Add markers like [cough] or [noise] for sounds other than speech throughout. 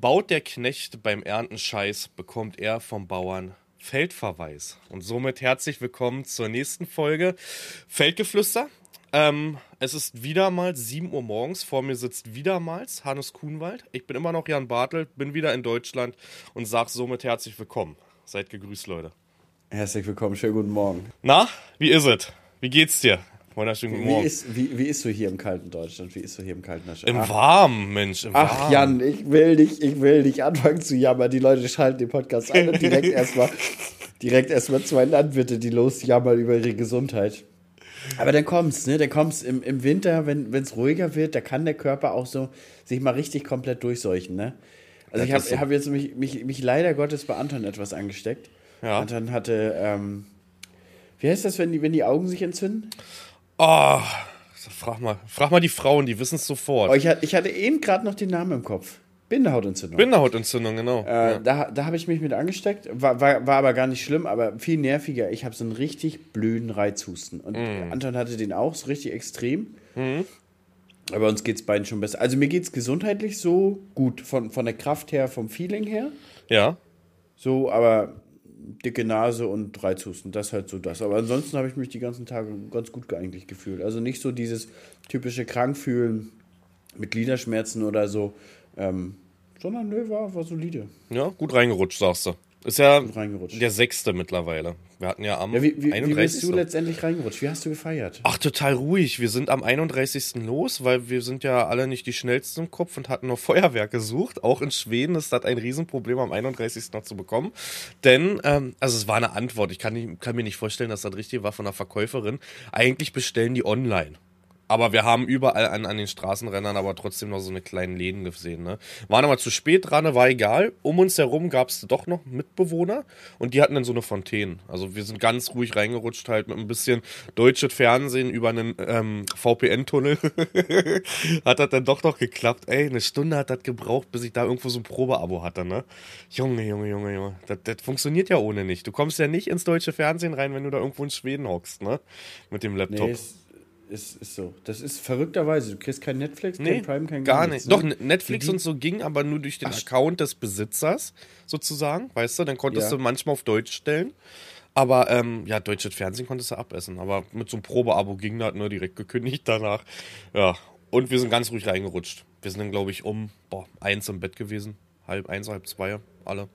Baut der Knecht beim Ernten Scheiß, bekommt er vom Bauern Feldverweis. Und somit herzlich willkommen zur nächsten Folge Feldgeflüster. Ähm, es ist wieder mal 7 Uhr morgens. Vor mir sitzt wiedermals Hannes Kuhnwald. Ich bin immer noch Jan Bartel, bin wieder in Deutschland und sage somit herzlich willkommen. Seid gegrüßt, Leute. Herzlich willkommen, schönen guten Morgen. Na, wie ist es? Wie geht's dir? Wunderschönen guten Morgen. Wie ist, wie, wie ist so hier im kalten Deutschland? Wie ist so hier im kalten Deutschland? Im Warmen, Mensch. Im Ach, Warmen. Jan, ich will nicht, ich will nicht anfangen zu jammern. Die Leute schalten den Podcast ein und direkt [laughs] erstmal direkt erstmal zwei Landwirte, die losjammern über ihre Gesundheit. Aber dann kommt's, ne? Dann kommt's im, im Winter, wenn es ruhiger wird, da kann der Körper auch so sich mal richtig komplett durchseuchen, ne? Also Das ich habe hab jetzt mich, mich, mich leider Gottes bei Anton etwas angesteckt. Ja. Anton hatte, ähm, wie heißt das, wenn die, wenn die Augen sich entzünden? Oh, frag mal, frag mal die Frauen, die wissen es sofort. Oh, ich, hatte, ich hatte eben gerade noch den Namen im Kopf. Bindehautentzündung. Bindehautentzendung, genau. äh, ja. Da, da habe ich mich mit angesteckt. War, war, war aber gar nicht schlimm, aber viel nerviger. Ich habe so einen richtig blöden Reizhusten. Und Mm. Anton hatte den auch so richtig extrem. Aber uns geht es beiden schon besser. Also mir geht es gesundheitlich so gut. Von, von der Kraft her, vom Feeling her. ja. So, aber dicke Nase und Reizhusten, das ist halt so das. Aber ansonsten habe ich mich die ganzen Tage ganz gut eigentlich gefühlt. Also nicht so dieses typische Krankfühlen mit Gliederschmerzen oder so, ähm, sondern nö, war, war solide. Ja, gut reingerutscht, sagst du. Ist ja der sechste mittlerweile. Wir hatten ja am Ja, wie, wie, wie 31. bist du letztendlich reingerutscht? Wie hast du gefeiert? Ach, total ruhig. Wir sind am 31. los, weil wir sind ja alle nicht die schnellsten im Kopf und hatten noch Feuerwerk gesucht. Auch in Schweden ist das ein Riesenproblem, am 31. noch zu bekommen. Denn, ähm, also es war eine Antwort. Ich kann, nicht, kann mir nicht vorstellen, dass das richtig war von der Verkäuferin. Eigentlich bestellen die online. Aber wir haben überall an, an den Straßenrändern aber trotzdem noch so eine kleinen Läden gesehen. Ne? Waren aber zu spät dran, war egal. Um uns herum gab es doch noch Mitbewohner und die hatten dann so eine Fontäne. Also wir sind ganz ruhig reingerutscht, halt mit ein bisschen deutsches Fernsehen über einen ähm, VPN-Tunnel. [laughs] hat das dann doch noch geklappt. Ey, eine Stunde hat das gebraucht, bis ich da irgendwo so ein Probeabo hatte. Ne? Junge, Junge, Junge, Junge. Das, das funktioniert ja ohne nicht. Du kommst ja nicht ins deutsche Fernsehen rein, wenn du da irgendwo in Schweden hockst, ne? Mit dem Laptop. Nee, ist, ist, so. Das ist verrückterweise. Du kriegst kein Netflix, kein Nee, Prime, kein gar nichts, nicht. Doch, ne? Netflix und so ging, aber nur durch den Account des Besitzers sozusagen, weißt du? Dann konntest Ja. du manchmal auf Deutsch stellen. Aber ähm, ja, deutsches Fernsehen konntest du abessen. Aber mit so einem Probeabo ging das nur direkt gekündigt danach. Ja, und wir sind ganz ruhig reingerutscht. Wir sind dann, glaube ich, um boah, eins im Bett gewesen. Halb eins, halb zwei, alle.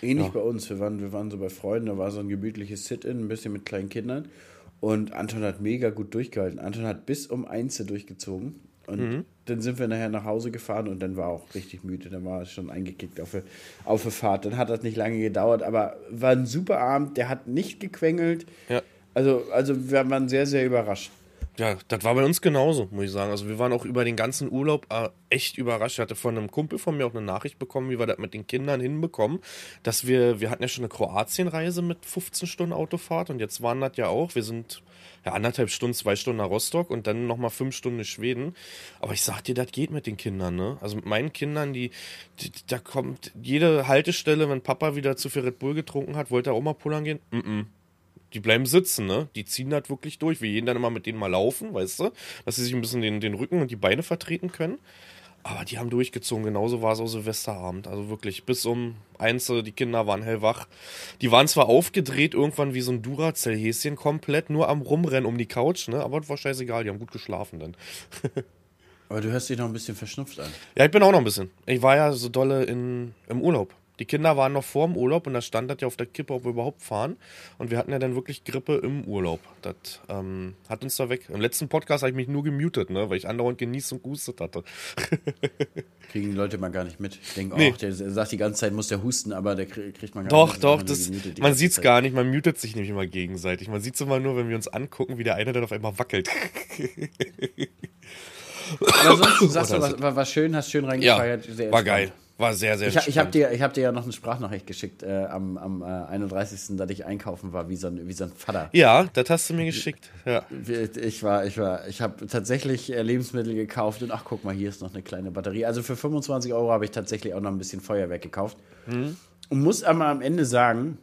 Ähnlich Ja. bei uns. Wir waren, wir waren so bei Freunden, da war so ein gemütliches Sit-In, ein bisschen mit kleinen Kindern. Und Anton hat mega gut durchgehalten. Anton hat bis um eins durchgezogen. Und Mhm. dann sind wir nachher nach Hause gefahren und dann war er auch richtig müde. Dann war er schon eingekickt auf auf die Fahrt. Dann hat das nicht lange gedauert, aber war ein super Abend. Der hat nicht gequengelt. Ja. Also, also wir waren sehr, sehr überrascht. Ja, das war bei uns genauso, muss ich sagen. Also wir waren auch über den ganzen Urlaub äh, echt überrascht. Ich hatte von einem Kumpel von mir auch eine Nachricht bekommen, wie wir das mit den Kindern hinbekommen, dass wir, wir hatten ja schon eine Kroatienreise mit 15 Stunden Autofahrt und jetzt waren das ja auch, wir sind ja anderthalb Stunden, zwei Stunden nach Rostock und dann nochmal fünf Stunden in Schweden. Aber ich sag dir, das geht mit den Kindern, ne? Also mit meinen Kindern, die, die da kommt jede Haltestelle, wenn Papa wieder zu viel Red Bull getrunken hat, wollte er auch mal pullern gehen? Mm -mm. Die bleiben sitzen, ne? Die ziehen das wirklich durch. Wir gehen dann immer mit denen mal laufen, weißt du? Dass sie sich ein bisschen den, den Rücken und die Beine vertreten können. Aber die haben durchgezogen. Genauso war es auch Silvesterabend. Also wirklich bis um eins, äh, die Kinder waren hellwach. Die waren zwar aufgedreht irgendwann wie so ein Duracell-Häschen komplett, nur am Rumrennen um die Couch, ne? Aber das war scheißegal, die haben gut geschlafen dann. Aber du hörst dich noch ein bisschen verschnupft an. Ja, ich bin auch noch ein bisschen. Ich war ja so dolle in, im Urlaub. Die Kinder waren noch vor dem Urlaub und da stand das ja auf der Kippe, ob wir überhaupt fahren. Und wir hatten ja dann wirklich Grippe im Urlaub. Das ähm, hat uns da weg. Im letzten Podcast habe ich mich nur gemutet, ne, weil ich andauernd genießt und gehustet hatte. [laughs] Kriegen die Leute mal gar nicht mit. Ich denke, Nee. auch, der sagt die ganze Zeit, muss der husten, aber der krie- kriegt man gar Doch, nicht mit. doch, nur das, man sieht's Zeit. gar nicht. Man mutet sich nämlich immer gegenseitig. Man sieht's immer nur, wenn wir uns angucken, wie der eine dann auf einmal wackelt. Aber sonst sagst du, Oder was, war, war schön, hast schön Ja, reingefeiert. sehr war geil. War sehr, sehr Ich, ich habe dir, ich hab dir ja noch eine Sprachnachricht geschickt äh, am, am äh, 31., dass ich einkaufen war, wie so ein, wie so ein Vater. Ja, das hast du mir geschickt. Ja. Ich war, ich war, ich habe tatsächlich äh, Lebensmittel gekauft und ach, guck mal, hier ist noch eine kleine Batterie. Also für 25 Euro habe ich tatsächlich auch noch ein bisschen Feuerwerk gekauft. Und muss aber am Ende sagen,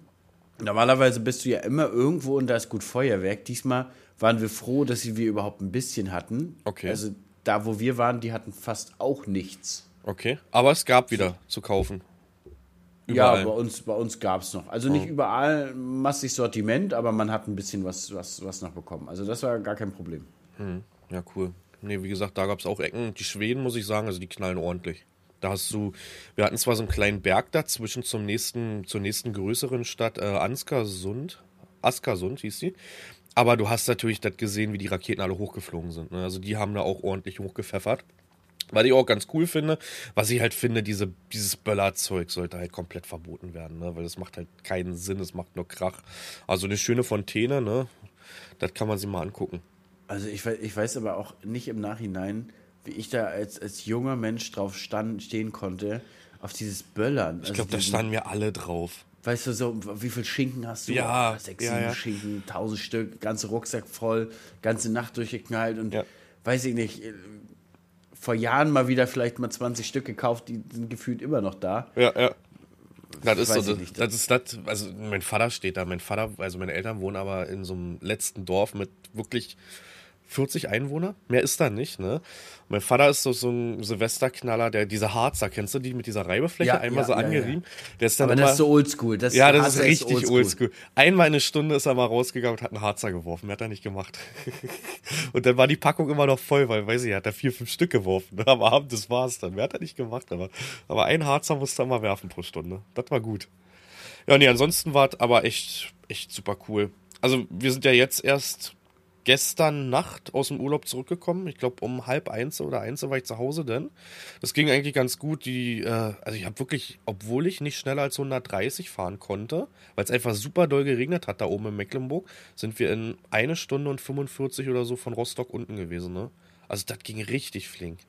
normalerweise bist du ja immer irgendwo und da ist gut Feuerwerk. Diesmal waren wir froh, dass wir überhaupt ein bisschen hatten. Okay. Also da, wo wir waren, die hatten fast auch nichts. Okay. Aber es gab wieder zu kaufen. Überall. Ja, bei uns, bei uns gab es noch. Also nicht oh. überall massig Sortiment, aber man hat ein bisschen was, was, was noch bekommen. Also das war gar kein Problem. Hm. Ja, cool. Nee, wie gesagt, da gab es auch Ecken. Die Schweden, muss ich sagen, also die knallen ordentlich. Da hast du, wir hatten zwar so einen kleinen Berg dazwischen zum nächsten, zur nächsten größeren Stadt, äh, Anskersund. Askersund hieß die. Aber du hast natürlich das gesehen, wie die Raketen alle hochgeflogen sind. Ne? Also die haben da auch ordentlich hochgepfeffert. Was ich auch ganz cool finde, was ich halt finde, diese, dieses Böllerzeug sollte halt komplett verboten werden, ne? weil das macht halt keinen Sinn, es macht nur Krach. Also eine schöne Fontäne, ne? Das kann man sich mal angucken. Also ich, ich weiß aber auch nicht im Nachhinein, wie ich da als, als junger Mensch drauf stand, stehen konnte, auf dieses Böllern. Ich glaube, also da standen wir alle drauf. Weißt du, so, wie viel Schinken hast du? Ja. Oh, sechs, ja, sieben ja. Schinken, tausend Stück, ganze Rucksack voll, ganze Nacht durchgeknallt und ja. weiß ich nicht, vor Jahren mal wieder vielleicht mal 20 Stück gekauft, die sind gefühlt immer noch da. Ja, ja. Das ist so, das, das ist das, also mein Vater steht da, mein Vater, also meine Eltern wohnen aber in so einem letzten Dorf mit wirklich 40 Einwohner. Mehr ist da nicht, ne? Mein Vater ist so, so ein Silvesterknaller, der diese Harzer, kennst du die mit dieser Reibefläche ja, einmal ja, so ja, angerieben? Der ist dann Aber immer, das ist so oldschool. Das ja, das ist richtig oldschool. oldschool. Einmal eine Stunde ist er mal rausgegangen und hat einen Harzer geworfen. Mehr hat er nicht gemacht. [laughs] und dann war die Packung immer noch voll, weil, weiß ich, er hat da vier, fünf Stück geworfen. Am Abend, das war's dann. Mehr hat er nicht gemacht, aber, aber ein Harzer musste er mal werfen pro Stunde. Das war gut. Ja, nee, ansonsten war es aber echt, echt super cool. Also, wir sind ja jetzt erst gestern Nacht aus dem Urlaub zurückgekommen. Ich glaube, um halb eins oder eins war ich zu Hause denn. Das ging eigentlich ganz gut. Die, äh, also ich habe wirklich, obwohl ich nicht schneller als 130 fahren konnte, weil es einfach super doll geregnet hat da oben in Mecklenburg, sind wir in eine Stunde und 45 oder so von Rostock unten gewesen. Ne? Also das ging richtig flink.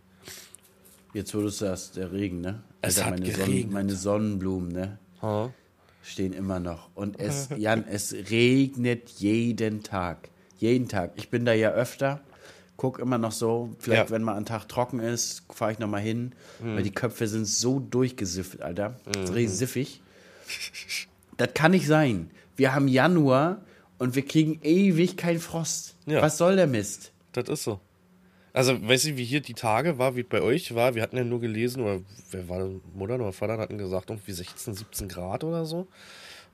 Jetzt wo du sagst, der Regen, ne? Es Alter, hat meine, geregnet. Sonnen, meine Sonnenblumen, ne? Ha. Stehen immer noch. Und es, [laughs] Jan, es regnet jeden Tag. Jeden Tag. Ich bin da ja öfter. Guck immer noch so, vielleicht Ja. wenn mal ein Tag trocken ist, fahre ich noch mal hin, weil die Köpfe sind so durchgesifft, Alter. So richtig siffig. Das kann nicht sein. Wir haben Januar und wir kriegen ewig keinen Frost. Ja. Was soll der Mist? Das ist so. Also, weißt du, wie hier die Tage war, wie bei euch war? Wir hatten ja nur gelesen, oder wer war, Mutter oder Vater hatten gesagt, irgendwie 16, 17 Grad oder so.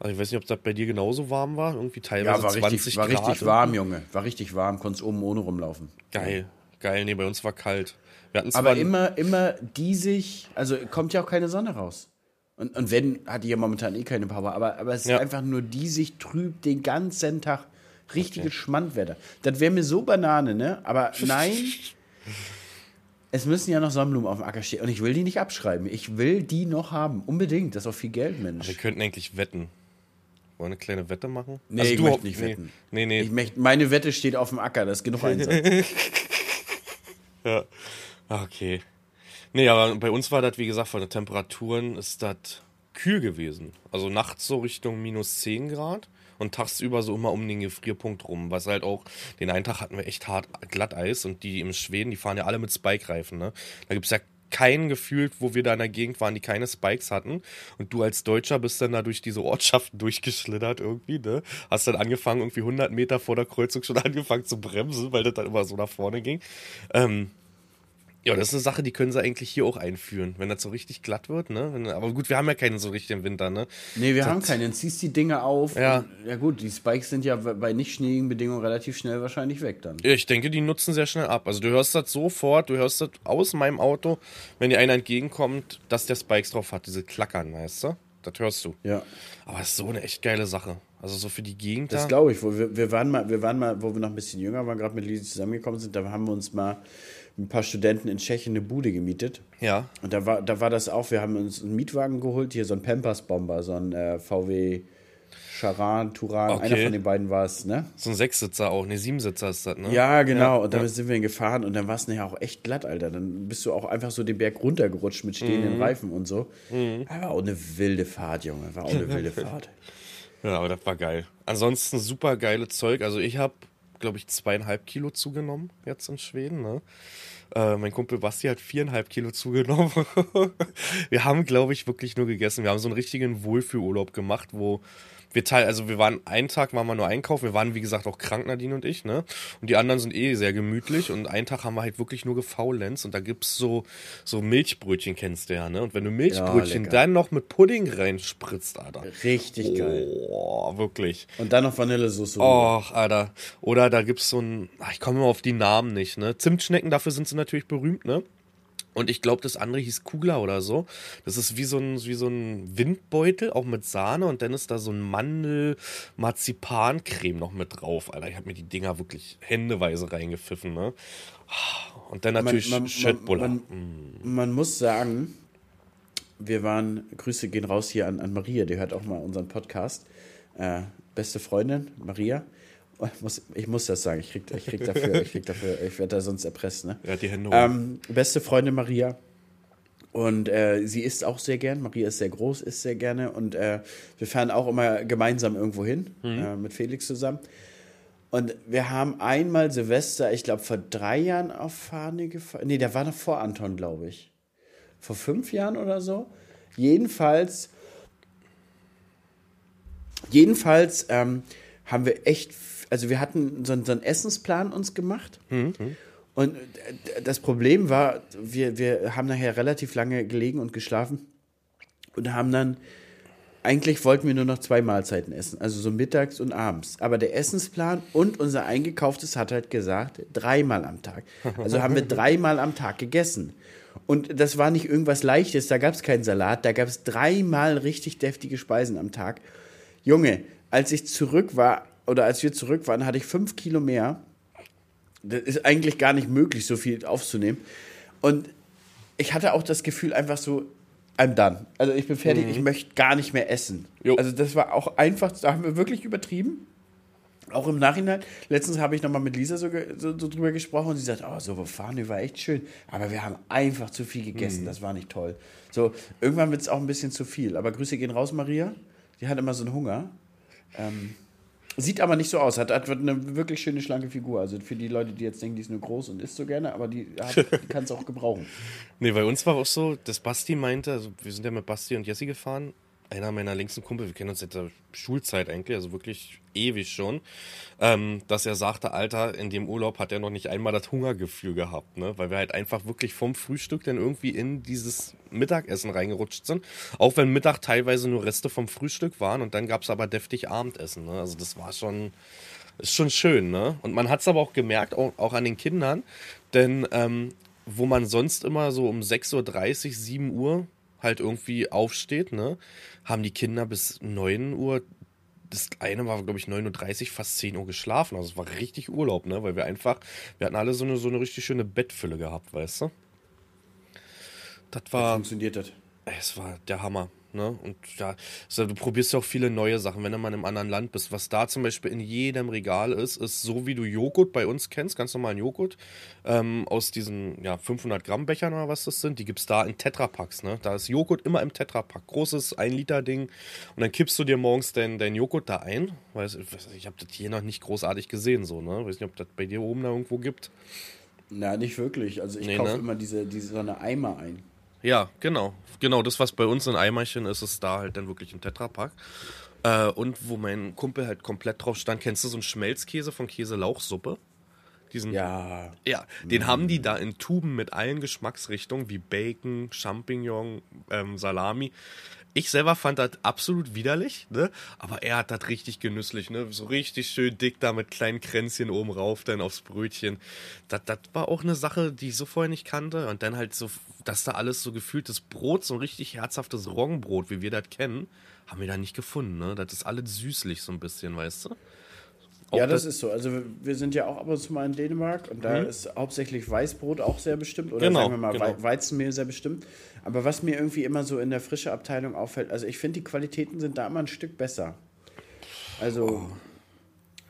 Also, ich weiß nicht, ob das bei dir genauso warm war. Irgendwie teilweise Ja, war 20 richtig, war Grad. richtig warm, Junge. War richtig warm. Konntest oben ohne rumlaufen. Geil, geil. Nee, bei uns war kalt. Wir hatten Aber immer, immer diesig, also kommt ja auch keine Sonne raus. Und, und wenn, hat die ja momentan eh keine Power, aber, aber es Ja. ist einfach nur diesig, trüb den ganzen Tag. Richtiges Schmandwetter. Das wäre mir so Banane, ne? Aber [laughs] nein, es müssen ja noch Sonnenblumen auf dem Acker stehen. Und ich will die nicht abschreiben. Ich will die noch haben. Unbedingt. Das ist auch viel Geld, Mensch. wir könnten eigentlich wetten. Wollen wir eine kleine Wette machen? Nee, Also ich du möchte nicht nee, wetten. Nee, nee. Ich möchte, meine Wette steht auf dem Acker, das ist genug Einsatz. [laughs] [laughs] Ja. Ah, Okay. Nee, aber bei uns war das, wie gesagt, von den Temperaturen ist das kühl gewesen. Also nachts so Richtung minus 10 Grad und tagsüber so immer um den Gefrierpunkt rum. Was halt auch, den einen Tag hatten wir echt hart Glatteis und die im Schweden, die fahren ja alle mit Spike-Reifen, ne? Da gibt's ja keinen gefühlt, wo wir da in der Gegend waren, die keine Spikes hatten. Und du als Deutscher bist dann da durch diese Ortschaften [laughs] durchgeschlittert irgendwie, ne? Hast dann angefangen, irgendwie 100 Meter vor der Kreuzung schon [laughs] angefangen zu bremsen, weil das dann immer so nach vorne ging. Ähm, ja, das ist eine Sache, die können sie eigentlich hier auch einführen, wenn das so richtig glatt wird, ne? Wenn, aber gut, wir haben ja keinen so richtigen Winter, ne? Nee, wir Das- haben keinen. Dann ziehst die Dinge auf. Ja. Und, ja gut, die Spikes sind ja bei nicht schneeigen Bedingungen relativ schnell wahrscheinlich weg dann. Ja, Ich denke, die nutzen sehr schnell ab. Also du hörst das sofort, du hörst das aus meinem Auto, wenn dir einer entgegenkommt, dass der Spikes drauf hat, diese Klackern, weißt du? Das hörst du. Ja. Aber das ist so eine echt geile Sache. Also so für die Gegend Das da. glaube ich. Wo wir, wir, waren mal, wir waren mal, wo wir noch ein bisschen jünger waren, gerade mit Lisi zusammengekommen sind, da haben wir uns mal mit ein paar Studenten in Tschechien eine Bude gemietet. Ja. Und da war, da war das auch, wir haben uns einen Mietwagen geholt, hier so ein Pampers-Bomber, so ein äh, VW Charan, Turan, Okay. einer von den beiden war es, ne? So ein Sechssitzer auch, ne, Siebensitzer ist das, ne? Ja, genau. und damit ja. sind wir gefahren und dann war es nachher auch echt glatt, Alter. Dann bist du auch einfach so den Berg runtergerutscht mit stehenden Mhm. Reifen und so. War auch eine wilde Fahrt, Junge. War auch eine wilde [laughs] Fahrt. Ja, aber das war geil. Ansonsten super geile Zeug. Also ich habe, glaube ich, zweieinhalb Kilo zugenommen jetzt in Schweden. Ne? Äh, mein Kumpel Basti hat viereinhalb Kilo zugenommen. [laughs] wir haben, glaube ich, wirklich nur gegessen. Wir haben so einen richtigen Wohlfühlurlaub gemacht, wo wir teil, also wir waren einen Tag waren wir nur einkaufen, wir waren wie gesagt auch krank, Nadine und ich, ne? Und die anderen sind eh sehr gemütlich und einen Tag haben wir halt wirklich nur gefaulenzt und da gibt's so, so Milchbrötchen, kennst du ja, ne? Und wenn du Milchbrötchen Ja, dann noch mit Pudding reinspritzt, Alter. Richtig geil. Oh, wirklich. Und dann noch Vanillesoße. Och, Alter. Oder da gibt's so ein, ach, ich komme immer auf die Namen nicht, ne? Zimtschnecken, dafür sind sie natürlich berühmt, ne? Und ich glaube, das andere hieß Kugler oder so. Das ist wie so ein, wie so ein Windbeutel, auch mit Sahne. Und dann ist da so ein Mandel-Marzipan-Creme noch mit drauf. Alter, ich habe mir die Dinger wirklich händeweise reingepfiffen, ne? Und dann natürlich man, man, Schöttbuller. man, man muss sagen, wir waren, Grüße gehen raus hier an, an Maria, die hört auch mal unseren Podcast. Äh, beste Freundin, Maria. Oh, Ich muss, ich muss das sagen, ich krieg, ich krieg dafür, ich krieg dafür, ich werde da sonst erpresst, ne? Ja, die Hände hoch. Ähm, beste Freundin Maria. Und äh, sie isst auch sehr gern. Maria ist sehr groß, isst sehr gerne. Und äh, wir fahren auch immer gemeinsam irgendwo hin, äh, mit Felix zusammen. Und wir haben einmal Silvester, ich glaube vor drei Jahren auf Fahne gefahren. Nee, der war noch vor Anton, glaube ich. Vor fünf Jahren oder so. Jedenfalls, jedenfalls ähm, haben wir echt, also wir hatten so, einen- so einen Essensplan uns gemacht. Und äh, das Problem war, wir, wir haben nachher relativ lange gelegen und geschlafen und haben dann, eigentlich wollten wir nur noch zwei Mahlzeiten essen, also so mittags und abends. Aber der Essensplan und unser eingekauftes hat halt gesagt, dreimal am Tag. Also haben wir [laughs] dreimal am Tag gegessen. Und das war nicht irgendwas Leichtes, da gab es keinen Salat, da gab es dreimal richtig deftige Speisen am Tag. Junge, als ich zurück war, oder als wir zurück waren, hatte ich fünf Kilo mehr. Das ist eigentlich gar nicht möglich, so viel aufzunehmen. Und ich hatte auch das Gefühl, einfach so, I'm done. Also ich bin fertig, ich möchte gar nicht mehr essen. Jo. Also das war auch einfach, da haben wir wirklich übertrieben. Auch im Nachhinein. Letztens habe ich nochmal mit Lisa so, so, so drüber gesprochen und sie sagt, oh, so Fahne war echt schön. Aber wir haben einfach zu viel gegessen, das war nicht toll. So, irgendwann wird es auch ein bisschen zu viel. Aber Grüße gehen raus, Maria. Die hat immer so einen Hunger. Ähm, sieht aber nicht so aus. Hat, hat eine wirklich schöne, schlanke Figur. Also für die Leute, die jetzt denken, die ist nur groß und isst so gerne, aber die, hat- [laughs] die kann es auch gebrauchen. Nee, bei uns war auch so, dass Basti meinte, also wir sind ja mit Basti und Jessie gefahren, einer meiner längsten Kumpel, wir kennen uns seit der Schulzeit eigentlich, also wirklich ewig schon, ähm, dass er sagte, Alter, in dem Urlaub hat er noch nicht einmal das Hungergefühl gehabt, ne? weil wir halt einfach wirklich vom Frühstück dann irgendwie in dieses Mittagessen reingerutscht sind, auch wenn Mittag teilweise nur Reste vom Frühstück waren und dann gab es aber deftig Abendessen, ne? also das war schon, ist schon schön, ne? Und man hat es aber auch gemerkt, auch, auch an den Kindern, denn ähm, wo man sonst immer so um 6.30 Uhr, 7 Uhr halt irgendwie aufsteht, ne, haben die Kinder bis 9 Uhr, das eine war, glaube ich, 9.30 Uhr, fast 10 Uhr geschlafen. Also es war richtig Urlaub, ne? Weil wir einfach, wir hatten alle so eine, so eine richtig schöne Bettfülle gehabt, weißt du? Das war. Funktioniert das? Es war der Hammer. Ne? Und ja, so, du probierst ja auch viele neue Sachen, wenn du mal in einem anderen Land bist. Was da zum Beispiel in jedem Regal ist, ist so wie du Joghurt bei uns kennst, ganz normalen Joghurt, ähm, aus diesen ja, 500 Gramm Bechern oder was das sind, die gibt's da in Tetrapacks. Ne? Da ist Joghurt immer im Tetrapack. Großes 1-Liter-Ding. Und dann kippst du dir morgens dein, dein Joghurt da ein. Weiß, ich habe das hier noch nicht großartig gesehen, so, ne? Weiß nicht, ob das bei dir oben da irgendwo gibt. Na, nicht wirklich. Also ich Nee, kaufe ne? immer diese, diese so eine Eimer ein. Ja, genau. Genau, das, was bei uns in Eimerchen ist, ist da halt dann wirklich ein Tetrapack. Äh, und wo mein Kumpel halt komplett drauf stand, kennst du so einen Schmelzkäse von Käse-Lauchsuppe? Diesen, Ja. ja, den haben die da in Tuben mit allen Geschmacksrichtungen, wie Bacon, Champignon, ähm, Salami. Ich selber fand das absolut widerlich, ne? Aber er hat das richtig genüsslich, ne? So richtig schön dick da mit kleinen Kränzchen oben rauf, dann aufs Brötchen. Das, war auch eine Sache, die ich so vorher nicht kannte. Und dann halt so, dass da alles so gefühltes Brot, so ein richtig herzhaftes Roggenbrot, wie wir das kennen, haben wir da nicht gefunden, ne? Das ist alles süßlich so ein bisschen, weißt du? Ja, das ist so. Also wir- sind ja auch ab und zu mal in Dänemark und da ist hauptsächlich Weißbrot auch sehr bestimmt oder Genau, sagen wir mal genau. Wei- Weizenmehl sehr bestimmt. Aber was mir irgendwie immer so in der frische Abteilung auffällt, also ich finde die Qualitäten sind da immer ein Stück besser. Also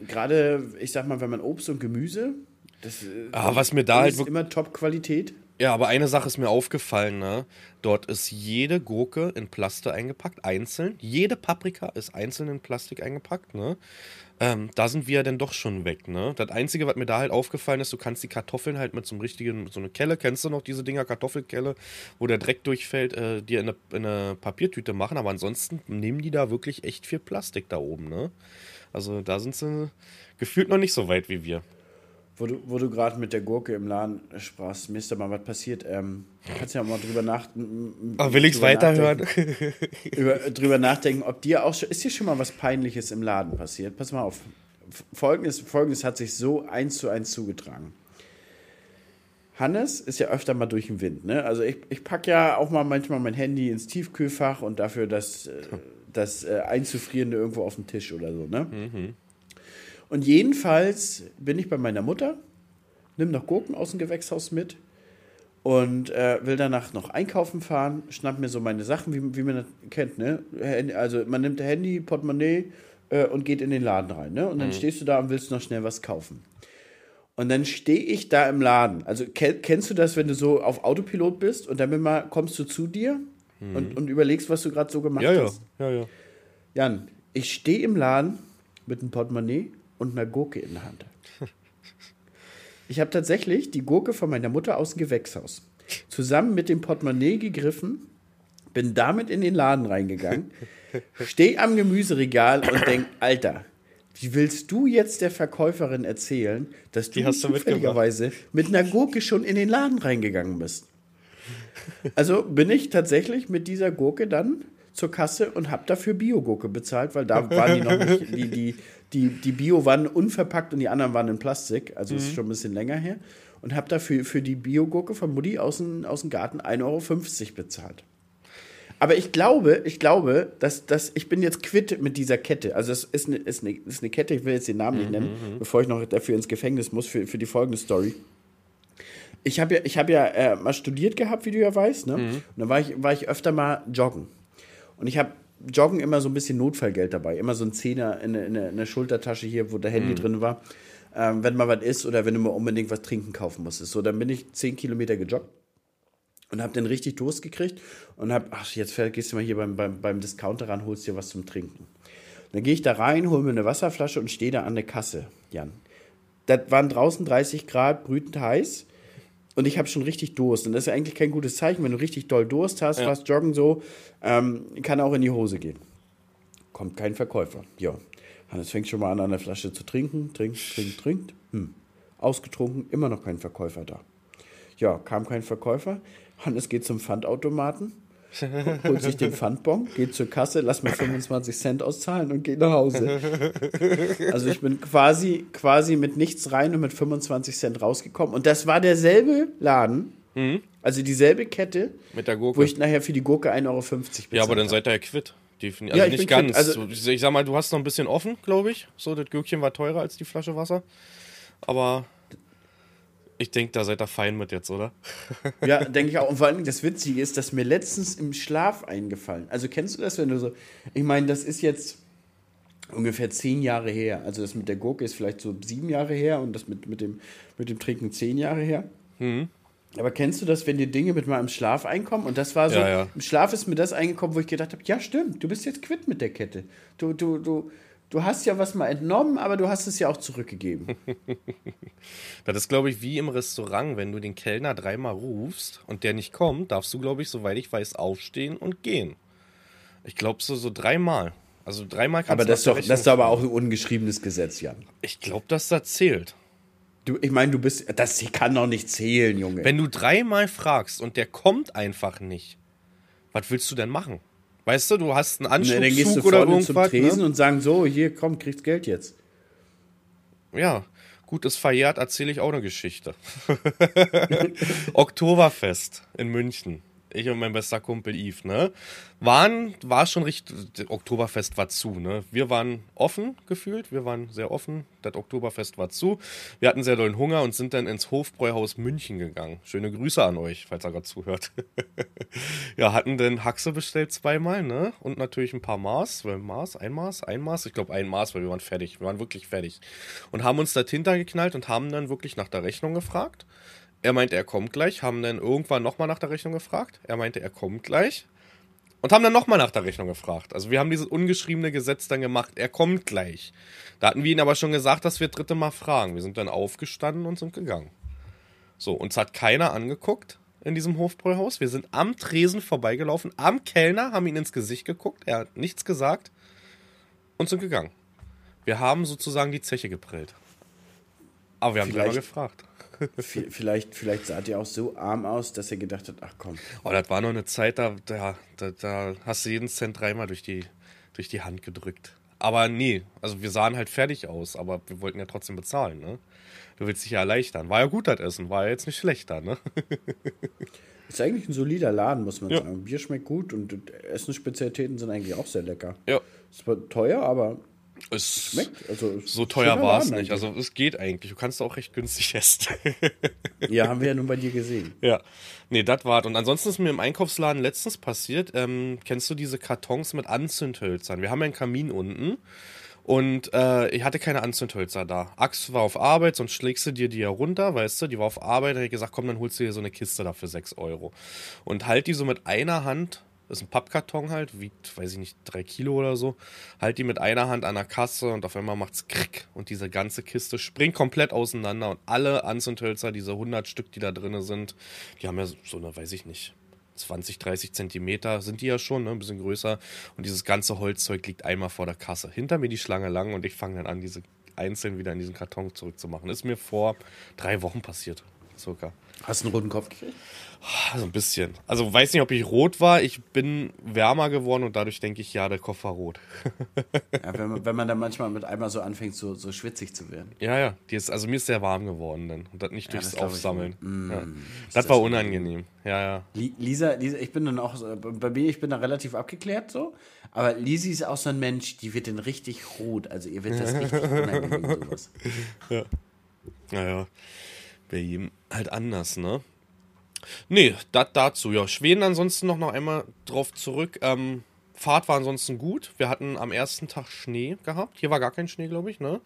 gerade, ich sag mal, wenn man Obst und Gemüse, das äh, Ah, was mir da halt immer Top-Qualität. Ja, aber eine Sache ist mir aufgefallen, ne? Dort ist jede Gurke in Plastik eingepackt, einzeln. Jede Paprika ist einzeln in Plastik eingepackt, ne? Ähm, da sind wir dann doch schon weg, ne? Das Einzige, was mir da halt aufgefallen ist, du kannst die Kartoffeln halt mit so einem richtigen, so eine Kelle, kennst du noch diese Dinger, Kartoffelkelle, wo der Dreck durchfällt, äh, dir in eine, in eine Papiertüte machen, aber ansonsten nehmen die da wirklich echt viel Plastik da oben, ne? Also da sind sie gefühlt noch nicht so weit wie wir. Wo du, wo du gerade mit der Gurke im Laden sprachst, mir ist da mal was passiert. Ähm, kannst ja mal drüber nachdenken. Oh, will ich es weiterhören? Über, drüber nachdenken, ob dir auch schon, ist dir schon mal was Peinliches im Laden passiert? Pass mal auf. Folgendes, Folgendes hat sich so eins zu eins zugetragen. Hannes ist ja öfter mal durch den Wind. Ne? Also ich, ich packe ja auch mal manchmal mein Handy ins Tiefkühlfach und dafür das, äh, das äh, Einzufrierende irgendwo auf dem Tisch oder so. Ne? Mhm. Und jedenfalls bin ich bei meiner Mutter, nimm noch Gurken aus dem Gewächshaus mit und äh, will danach noch einkaufen fahren, schnapp mir so meine Sachen, wie, wie man das kennt, ne? Also man nimmt Handy, Portemonnaie äh, und geht in den Laden rein, ne? Und dann mhm. stehst du da und willst noch schnell was kaufen. Und dann stehe ich da im Laden. Also kennst du das, wenn du so auf Autopilot bist und dann mal kommst du zu dir mhm. und, und überlegst, was du gerade so gemacht ja, hast? Ja, ja, ja. Jan, ich stehe im Laden mit einem Portemonnaie und einer Gurke in der Hand. Ich habe tatsächlich die Gurke von meiner Mutter aus dem Gewächshaus zusammen mit dem Portemonnaie gegriffen, bin damit in den Laden reingegangen, stehe am Gemüseregal und denke, Alter, wie willst du jetzt der Verkäuferin erzählen, dass du, du zufälligerweise mit einer Gurke schon in den Laden reingegangen bist? Also bin ich tatsächlich mit dieser Gurke dann zur Kasse und habe dafür Biogurke bezahlt, weil da [laughs] waren die noch nicht, die, die, die, die Bio waren unverpackt und die anderen waren in Plastik, also mhm. ist schon ein bisschen länger her. Und habe dafür für die Biogurke von Mutti aus dem, aus dem Garten 1,50 Euro bezahlt. Aber ich glaube, ich glaube, dass, dass ich bin jetzt quitt mit dieser Kette. Also es ist eine, ist, eine, ist eine Kette, ich will jetzt den Namen nicht nennen, mhm. bevor ich noch dafür ins Gefängnis muss für, für die folgende Story. Ich habe ja, ich hab ja äh, mal studiert gehabt, wie du ja weißt. Ne? Mhm. Und dann war ich, war ich öfter mal joggen. Und ich habe Joggen immer so ein bisschen Notfallgeld dabei. Immer so ein Zehner in, in, in der Schultertasche hier, wo der Handy mhm. drin war. Ähm, wenn mal was ist oder wenn du mal unbedingt was trinken kaufen musstest. So, dann bin ich zehn Kilometer gejoggt und habe dann richtig Durst gekriegt und habe, ach, jetzt gehst du mal hier beim, beim, beim Discounter ran, holst dir was zum Trinken. Dann gehe ich da rein, hole mir eine Wasserflasche und stehe da an der Kasse, Jan. Das waren draußen 30 Grad, brütend heiß. Und ich habe schon richtig Durst. Und das ist ja eigentlich kein gutes Zeichen. Wenn du richtig doll Durst hast, ja. fast joggen so, ähm, kann auch in die Hose gehen. Kommt kein Verkäufer. Ja. Hannes fängt schon mal an, an der Flasche zu trinken. Trinkt, trinkt, trinkt. Hm. Ausgetrunken, immer noch kein Verkäufer da. Ja, kam kein Verkäufer. Hannes geht zum Pfandautomaten holt sich den Pfandbon, geht zur Kasse, lass mir 25 Cent auszahlen und geht nach Hause. Also ich bin quasi, quasi mit nichts rein und mit 25 Cent rausgekommen. Und das war derselbe Laden, mhm. also dieselbe Kette, mit der Gurke. wo ich nachher für die Gurke 1,50 Euro bezahlt Ja, aber dann seid ihr ja quitt. Also ja, nicht ganz. Also, ich sag mal, du hast noch ein bisschen offen, glaube ich. So, das Gürkchen war teurer als die Flasche Wasser. Aber ich denke, da seid ihr fein mit jetzt, oder? [laughs] Ja, denke ich auch. Und vor allem das Witzige ist, dass mir letztens im Schlaf eingefallen. Also kennst du das, wenn du so. Ich meine, das ist jetzt ungefähr zehn Jahre her. Also das mit der Gurke ist vielleicht so sieben Jahre her und das mit, mit, dem, mit dem Trinken zehn Jahre her. Mhm. Aber kennst du das, wenn dir Dinge mit mal im Schlaf einkommen? Und das war so, ja, ja. im Schlaf ist mir das eingekommen, wo ich gedacht habe, ja stimmt, du bist jetzt quitt mit der Kette. Du, du, du, du hast ja was mal entnommen, aber du hast es ja auch zurückgegeben. [laughs] das ist, glaube ich, wie im Restaurant, wenn du den Kellner dreimal rufst und der nicht kommt, darfst du, glaube ich, soweit ich weiß, aufstehen und gehen. Ich glaube so, so dreimal. Also dreimal kannst aber das ist doch, das ist aber auch ein ungeschriebenes Gesetz, Jan. Ich glaube, dass das zählt. Du, ich meine, du bist, das kann doch nicht zählen, Junge. Wenn du dreimal fragst und der kommt einfach nicht, was willst du denn machen? Weißt du, du hast einen Anschlusszug nee, dann gehst du oder irgendwas. zum Tresen ne? und sagen so, hier, komm, kriegst Geld jetzt. Ja, gut, ist verjährt, erzähle ich auch eine Geschichte. [laughs] Oktoberfest in München ich und mein bester Kumpel Yves, ne, waren, war schon richtig, Oktoberfest war zu, ne. Wir waren offen gefühlt, wir waren sehr offen, das Oktoberfest war zu. Wir hatten sehr dollen Hunger und sind dann ins Hofbräuhaus München gegangen. Schöne Grüße an euch, falls ihr gerade zuhört. [laughs] ja, hatten dann Haxe bestellt zweimal, ne, und natürlich ein paar Maß, Maß, ein Maß, ein Maß, ich glaube ein Maß, weil wir waren fertig, wir waren wirklich fertig. Und haben uns da geknallt und haben dann wirklich nach der Rechnung gefragt Er meinte, er kommt gleich, haben dann irgendwann nochmal nach der Rechnung gefragt. Er meinte, er kommt gleich. Und haben dann nochmal nach der Rechnung gefragt. Also wir haben dieses ungeschriebene Gesetz dann gemacht, er kommt gleich. Da hatten wir ihn aber schon gesagt, dass wir das dritte Mal fragen. Wir sind dann aufgestanden und sind gegangen. So, uns hat keiner angeguckt in diesem Hofbräuhaus. Wir sind am Tresen vorbeigelaufen, am Kellner, haben ihn ins Gesicht geguckt, er hat nichts gesagt und sind gegangen. Wir haben sozusagen die Zeche geprellt. Aber wir haben Vielleicht- immer gefragt. Vielleicht, vielleicht sah der auch so arm aus, dass er gedacht hat, ach komm. Oh, das war noch eine Zeit, da, da, da, da hast du jeden Cent dreimal durch die, durch die Hand gedrückt. Aber nee, also wir sahen halt fertig aus, aber wir wollten ja trotzdem bezahlen, ne? Du willst dich ja erleichtern. War ja gut, das Essen, war ja jetzt nicht schlechter, ne? [laughs] Ist eigentlich ein solider Laden, muss man Ja. sagen. Bier schmeckt gut und Essensspezialitäten sind eigentlich auch sehr lecker. Ja. Ist zwar teuer, aber Es schmeckt. Also so teuer war es nicht. Also es geht eigentlich. Du kannst auch recht günstig essen. Ja, haben wir ja nun bei dir gesehen. [laughs] ja. Nee, das war's. Und ansonsten ist mir im Einkaufsladen letztens passiert, ähm, kennst du diese Kartons mit Anzündhölzern? Wir haben ja einen Kamin unten. Und äh, ich hatte keine Anzündhölzer da. Axt war auf Arbeit, sonst schlägst du dir die ja runter, weißt du? Die war auf Arbeit, da hab ich gesagt, komm, dann holst du dir so eine Kiste da für 6 Euro. Und halt die so mit einer Hand, ist ein Pappkarton halt, wiegt, weiß ich nicht, drei Kilo oder so, halt die mit einer Hand an der Kasse und auf einmal macht's krick und diese ganze Kiste springt komplett auseinander und alle Anzündhölzer, diese 100 Stück, die da drin sind, die haben ja so eine, weiß ich nicht, 20, 30 Zentimeter sind die ja schon, ne, ein bisschen größer. Und dieses ganze Holzzeug liegt einmal vor der Kasse. Hinter mir die Schlange lang und ich fange dann an, diese einzeln wieder in diesen Karton zurückzumachen. Ist mir vor drei Wochen passiert, circa. Hast du einen roten Kopf gekriegt? Also ein bisschen. Also weiß nicht, ob ich rot war. Ich bin wärmer geworden und dadurch denke ich, ja, der Kopf war rot. [laughs] Ja, wenn, man, wenn man dann manchmal mit einmal so anfängt, so, so schwitzig zu werden. Ja, ja. Die ist, also mir ist sehr warm geworden dann. Und das nicht Ja, durchs das glaub ich Aufsammeln. wohl. ja. Mm, das, das war so unangenehm. Ja, ja. Li- Lisa, Lisa, ich bin dann auch, so- bei mir, ich bin da relativ abgeklärt so, aber Lisi ist auch so ein Mensch, die wird dann richtig rot, also ihr wird das richtig [laughs] unangenehm sowas. Naja, bei jedem halt anders, ne? Nee, das dazu. Ja, Schweden ansonsten noch, noch einmal drauf zurück. Ähm, Fahrt war ansonsten gut. Wir hatten am ersten Tag Schnee gehabt. Hier war gar kein Schnee, glaube ich, ne?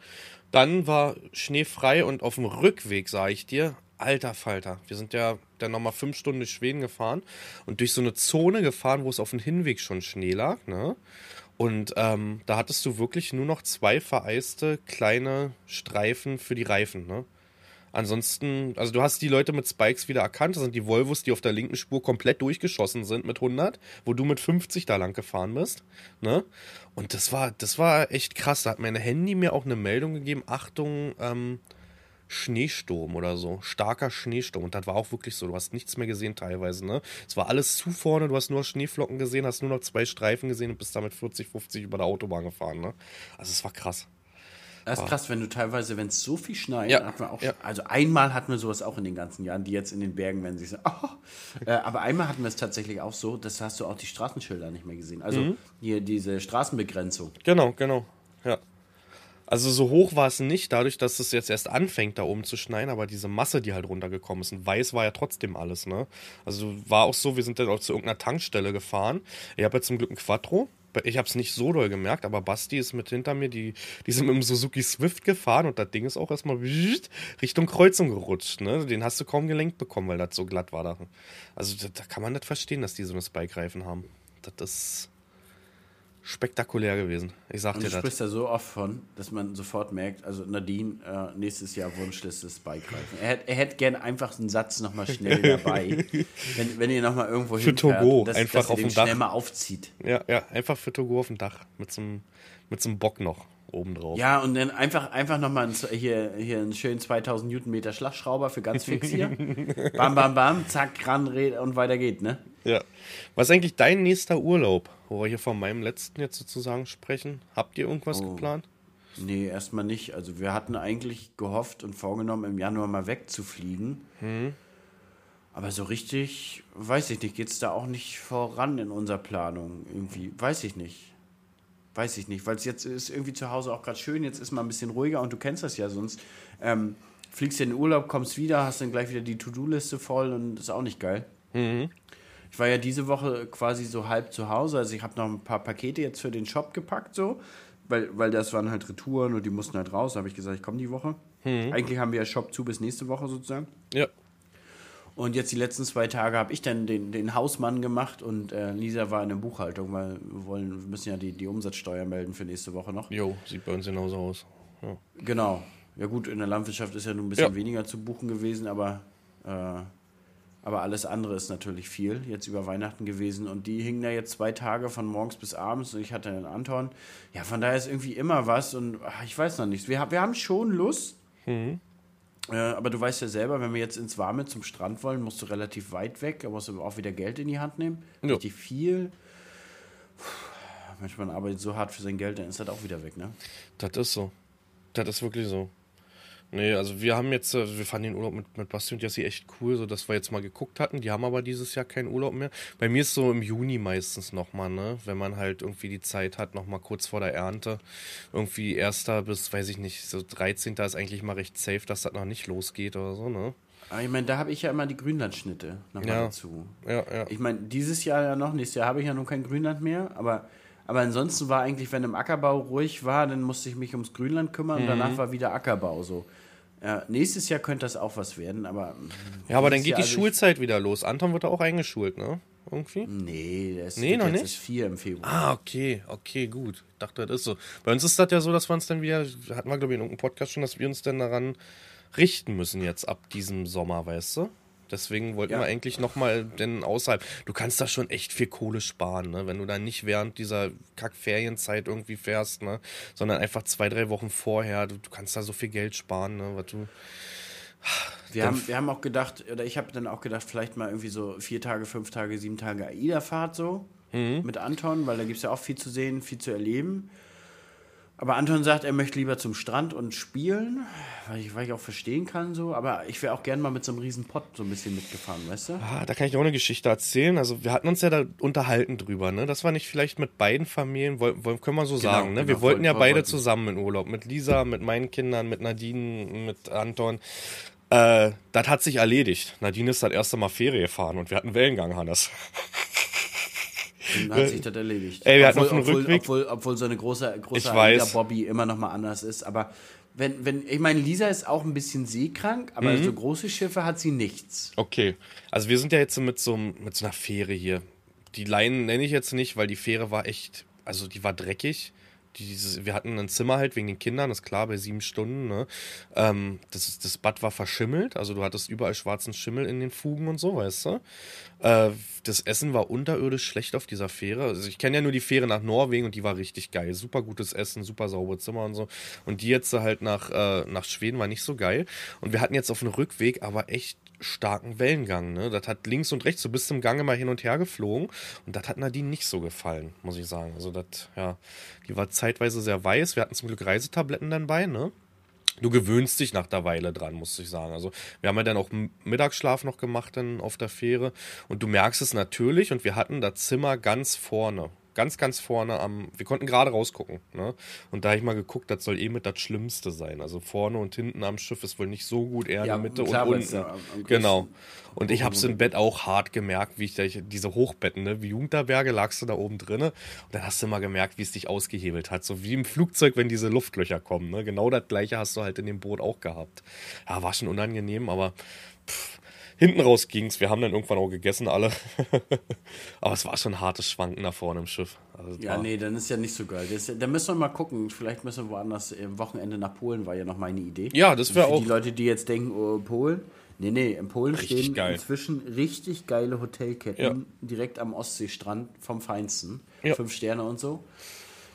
Dann war Schnee frei und auf dem Rückweg, sage ich dir, alter Falter. Wir sind ja dann nochmal fünf Stunden durch Schweden gefahren und durch so eine Zone gefahren, wo es auf dem Hinweg schon Schnee lag, ne? Und ähm, da hattest du wirklich nur noch zwei vereiste kleine Streifen für die Reifen, ne? Ansonsten, also du hast die Leute mit Spikes wieder erkannt. Das sind die Volvos, die auf der linken Spur komplett durchgeschossen sind mit 100, wo du mit 50 da lang gefahren bist. Ne? Und das war, das war echt krass. Da hat mein Handy mir auch eine Meldung gegeben: Achtung, ähm, Schneesturm oder so. Starker Schneesturm. Und das war auch wirklich so. Du hast nichts mehr gesehen teilweise. Ne? Es war alles zu vorne. Du hast nur Schneeflocken gesehen, hast nur noch zwei Streifen gesehen und bist damit 40, 50 über der Autobahn gefahren. Ne? Also es war krass. Das ist krass, wenn du teilweise, wenn es so viel schneit, Ja, hat man auch, ja. also einmal hatten wir sowas auch in den ganzen Jahren, die jetzt in den Bergen werden sich so, [laughs] oh. äh, aber einmal hatten wir es tatsächlich auch so, das hast du auch die Straßenschilder nicht mehr gesehen. Also Mhm. hier diese Straßenbegrenzung. Genau, genau. Ja. Also so hoch war es nicht, dadurch, dass es jetzt erst anfängt, da oben zu schneien, aber diese Masse, die halt runtergekommen ist. Und weiß war ja trotzdem alles, ne? Also war auch so, wir sind dann auch zu irgendeiner Tankstelle gefahren. Ich habe jetzt zum Glück ein Quattro. Ich habe es nicht so doll gemerkt, aber Basti ist mit hinter mir, die, die sind mit dem Suzuki Swift gefahren und das Ding ist auch erstmal Richtung Kreuzung gerutscht. Ne? Den hast du kaum gelenkt bekommen, weil das so glatt war da. Also da, da kann man nicht verstehen, dass die so eine Spike-Reifen haben. Das ist spektakulär gewesen. Ich sag Und dir du das. sprichst da so oft von, dass man sofort merkt, also Nadine, äh, nächstes Jahr Wunschliste Spike-Reifen. Er, hätt- er hätte gern einfach einen Satz nochmal schnell [laughs] dabei, wenn, wenn ihr nochmal irgendwo Für hinfährt, Togo, dass, einfach dass auf dem Dach. schnell mal aufzieht. Ja, ja, einfach für Togo auf dem Dach mit so einem mit so einem Bock noch oben drauf. Ja, und dann einfach, einfach nochmal hier, hier einen schönen 2000 Newtonmeter Schlagschrauber für ganz fix hier. [laughs] bam, bam, bam, zack, ran und weiter geht, ne? Ja. Was ist eigentlich dein nächster Urlaub, wo wir hier von meinem letzten jetzt sozusagen sprechen? Habt ihr irgendwas Oh. geplant? Nee, erstmal nicht. Also wir hatten eigentlich gehofft und vorgenommen, im Januar mal wegzufliegen. Aber so richtig, weiß ich nicht, geht es da auch nicht voran in unserer Planung. Irgendwie, weiß ich nicht. Weiß ich nicht, weil es jetzt ist irgendwie zu Hause auch gerade schön, jetzt ist mal ein bisschen ruhiger und du kennst das ja sonst. Ähm, fliegst in den Urlaub, kommst wieder, hast dann gleich wieder die To-Do-Liste voll und ist auch nicht geil. Ich war ja diese Woche quasi so halb zu Hause. Also ich habe noch ein paar Pakete jetzt für den Shop gepackt, so. Weil, weil das waren halt Retouren und die mussten halt raus. Da habe ich gesagt, ich komme die Woche. Eigentlich haben wir ja Shop zu bis nächste Woche sozusagen. Ja. Und jetzt die letzten zwei Tage habe ich dann den, den Hausmann gemacht und äh, Lisa war in der Buchhaltung, weil wir wollen, wir müssen ja die, die Umsatzsteuer melden für nächste Woche noch. Jo, sieht bei uns genauso aus. Ja. Genau. Ja gut, in der Landwirtschaft ist ja nur ein bisschen Ja. weniger zu buchen gewesen, aber, äh, aber alles andere ist natürlich viel jetzt über Weihnachten gewesen. Und die hingen da jetzt zwei Tage von morgens bis abends und ich hatte einen Anton. Ja, von daher ist irgendwie immer was und ach, ich weiß noch nicht. Wir, wir haben schon Lust. Mhm. Äh, aber du weißt ja selber, wenn wir jetzt ins Warme zum Strand wollen, musst du relativ weit weg, da musst du auch wieder Geld in die Hand nehmen. Ja. Richtig viel. Puh, Manchmal arbeitet so hart für sein Geld, dann ist das auch wieder weg, ne? Das ist so. Das ist wirklich so. Nee, also wir haben jetzt, äh, wir fanden den Urlaub mit, mit Basti und Jessie echt cool, so dass wir jetzt mal geguckt hatten. Die haben aber dieses Jahr keinen Urlaub mehr. Bei mir ist so im Juni meistens nochmal, ne? Wenn man halt irgendwie die Zeit hat, nochmal kurz vor der Ernte. Irgendwie erster bis, weiß ich nicht, so 13. ist eigentlich mal recht safe, dass das noch nicht losgeht oder so, ne? Aber ich meine, da habe ich ja immer die Grünlandschnitte nochmal Ja. dazu. Ja, ja. Ich meine, dieses Jahr ja noch, nächstes Jahr habe ich ja noch kein Grünland mehr, aber, aber ansonsten war eigentlich, wenn im Ackerbau ruhig war, dann musste ich mich ums Grünland kümmern und Mhm. danach war wieder Ackerbau so. Ja, nächstes Jahr könnte das auch was werden, aber. Ja, aber dann geht Jahr, die also Schulzeit wieder los. Anton wird da auch eingeschult, ne? Irgendwie? Nee, der ist, Nee, noch nicht? vier im Februar. Ah, okay, okay, gut. Ich dachte, das ist so. Bei uns ist das ja so, dass wir uns dann wieder, hatten wir glaube ich in irgendeinem Podcast schon, dass wir uns dann daran richten müssen jetzt ab diesem Sommer, weißt du? Deswegen wollten Ja. wir eigentlich nochmal denn außerhalb. Du kannst da schon echt viel Kohle sparen, ne? Wenn du da nicht während dieser Kackferienzeit irgendwie fährst, ne? Sondern einfach zwei, drei Wochen vorher. Du, du kannst da so viel Geld sparen, ne? Was du. Wir haben, wir haben auch gedacht, oder ich habe dann auch gedacht, vielleicht mal irgendwie so vier Tage, fünf Tage, sieben Tage AIDA-Fahrt so Mhm. mit Anton, weil da gibt es ja auch viel zu sehen, viel zu erleben. Aber Anton sagt, er möchte lieber zum Strand und spielen, weil ich, weil ich auch verstehen kann so. Aber ich wäre auch gern mal mit so einem riesen Pott so ein bisschen mitgefahren, weißt du? Ah, da kann ich auch eine Geschichte erzählen. Also wir hatten uns ja da unterhalten drüber, ne? Das war nicht vielleicht mit beiden Familien, können wir so Genau, sagen, ne? Wir genau, wollten ja beide wollten. zusammen in Urlaub. Mit Lisa, mit meinen Kindern, mit Nadine, mit Anton. Äh, das hat sich erledigt. Nadine ist das erste Mal Ferie gefahren und wir hatten Wellengang, Hannes. [laughs] Dann hat sich das erledigt. Ey, wir hatten obwohl, auf dem obwohl, Rückweg- obwohl, obwohl so eine große, große weiß. Bobby immer noch mal anders ist. Aber wenn, wenn, ich meine, Lisa ist auch ein bisschen seekrank, aber Mhm. so große Schiffe hat sie nichts. Okay. Also wir sind ja jetzt mit so, mit so einer Fähre hier. Die Leinen nenne ich jetzt nicht, weil die Fähre war echt, also die war dreckig. Dieses, wir hatten ein Zimmer halt wegen den Kindern, ist klar, bei sieben Stunden. Ne? Ähm, das, das Bad war verschimmelt, also du hattest überall schwarzen Schimmel in den Fugen und so, weißt du. Äh, das Essen war unterirdisch schlecht auf dieser Fähre. Also ich kenne ja nur die Fähre nach Norwegen und die war richtig geil. Super gutes Essen, super saubere Zimmer und so. Und die jetzt halt nach, äh, nach Schweden war nicht so geil. Und wir hatten jetzt auf dem Rückweg aber echt starken Wellengang. Ne? Das hat links und rechts so bis zum Gange mal hin und her geflogen. Und das hat Nadine nicht so gefallen, muss ich sagen. Also das, ja, die war zeitweise sehr weiß. Wir hatten zum Glück Reisetabletten dann bei, ne? Du gewöhnst dich nach der Weile dran, muss ich sagen. Also wir haben ja dann auch Mittagsschlaf noch gemacht dann auf der Fähre und du merkst es natürlich und wir hatten das Zimmer ganz vorne. Ganz, ganz vorne am, wir konnten gerade rausgucken, ne? Und da habe ich mal geguckt, das soll eh mit das Schlimmste sein. Also vorne und hinten am Schiff ist wohl nicht so gut, eher Ja, in der Mitte klar, und unten. ja genau. Und ich habe es im Bett auch hart gemerkt, wie ich da, ich, diese Hochbetten, ne? Wie Jugendherberge lagst du da oben drinne und dann hast du mal gemerkt, wie es dich ausgehebelt hat. So wie im Flugzeug, wenn diese Luftlöcher kommen, ne? Genau das gleiche hast du halt in dem Boot auch gehabt. Ja, war schon unangenehm, aber pff, hinten raus ging's. Wir haben dann irgendwann auch gegessen alle. [laughs] aber es war schon ein hartes Schwanken da vorne im Schiff. Also, Ja, nee, dann ist ja nicht so geil. Das, da müssen wir mal gucken. Vielleicht müssen wir woanders. Im Wochenende nach Polen war ja noch meine Idee. Ja, das wär Für auch- Die Leute, die jetzt denken, oh, Polen. Nee, nee, in Polen Richtig stehen geil. inzwischen richtig geile Hotelketten Ja. direkt am Ostseestrand vom Feinsten. Ja. Fünf Sterne und so.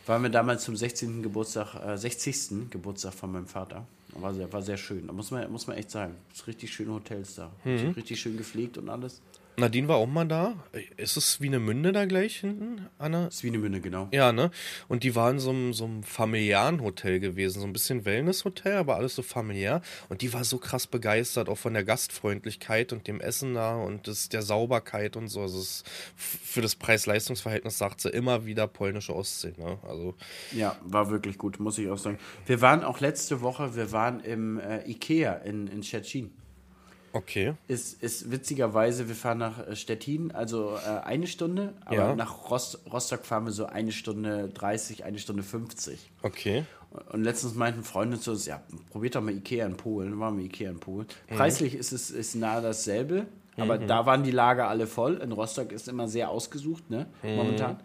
Waren wir damals zum 16. Geburtstag, äh, 60. Geburtstag von meinem Vater. War sehr, war sehr schön. Da muss man, muss man echt sagen. Es richtig schöne Hotels da. Mhm. Richtig schön gepflegt und alles. Nadine war auch mal da. Ist es wie eine Münde da gleich hinten, Anna? Swinemünde, genau. Ja, ne? Und die war in so einem, so einem familiären Hotel gewesen, so ein bisschen Wellness-Hotel, aber alles so familiär. Und die war so krass begeistert, auch von der Gastfreundlichkeit und dem Essen da und das, der Sauberkeit und so. Also es, für das Preis-Leistungs-Verhältnis sagt sie immer wieder polnische Ostsee, ne? Also, Ja, war wirklich gut, muss ich auch sagen. Wir waren auch letzte Woche, wir waren im äh, Ikea in, in. Okay. Ist, ist witzigerweise, wir fahren nach äh, Stettin, also äh, eine Stunde, aber Ja. nach Rost, Rostock fahren wir so eine Stunde 30, eine Stunde 50. Okay. Und letztens meinten Freunde zu uns, ja, probiert doch mal Ikea in Polen. Dann waren wir Ikea in Polen. Preislich ist es ist nahe dasselbe, Aber da waren die Lager alle voll. In Rostock ist immer sehr ausgesucht, ne? Momentan.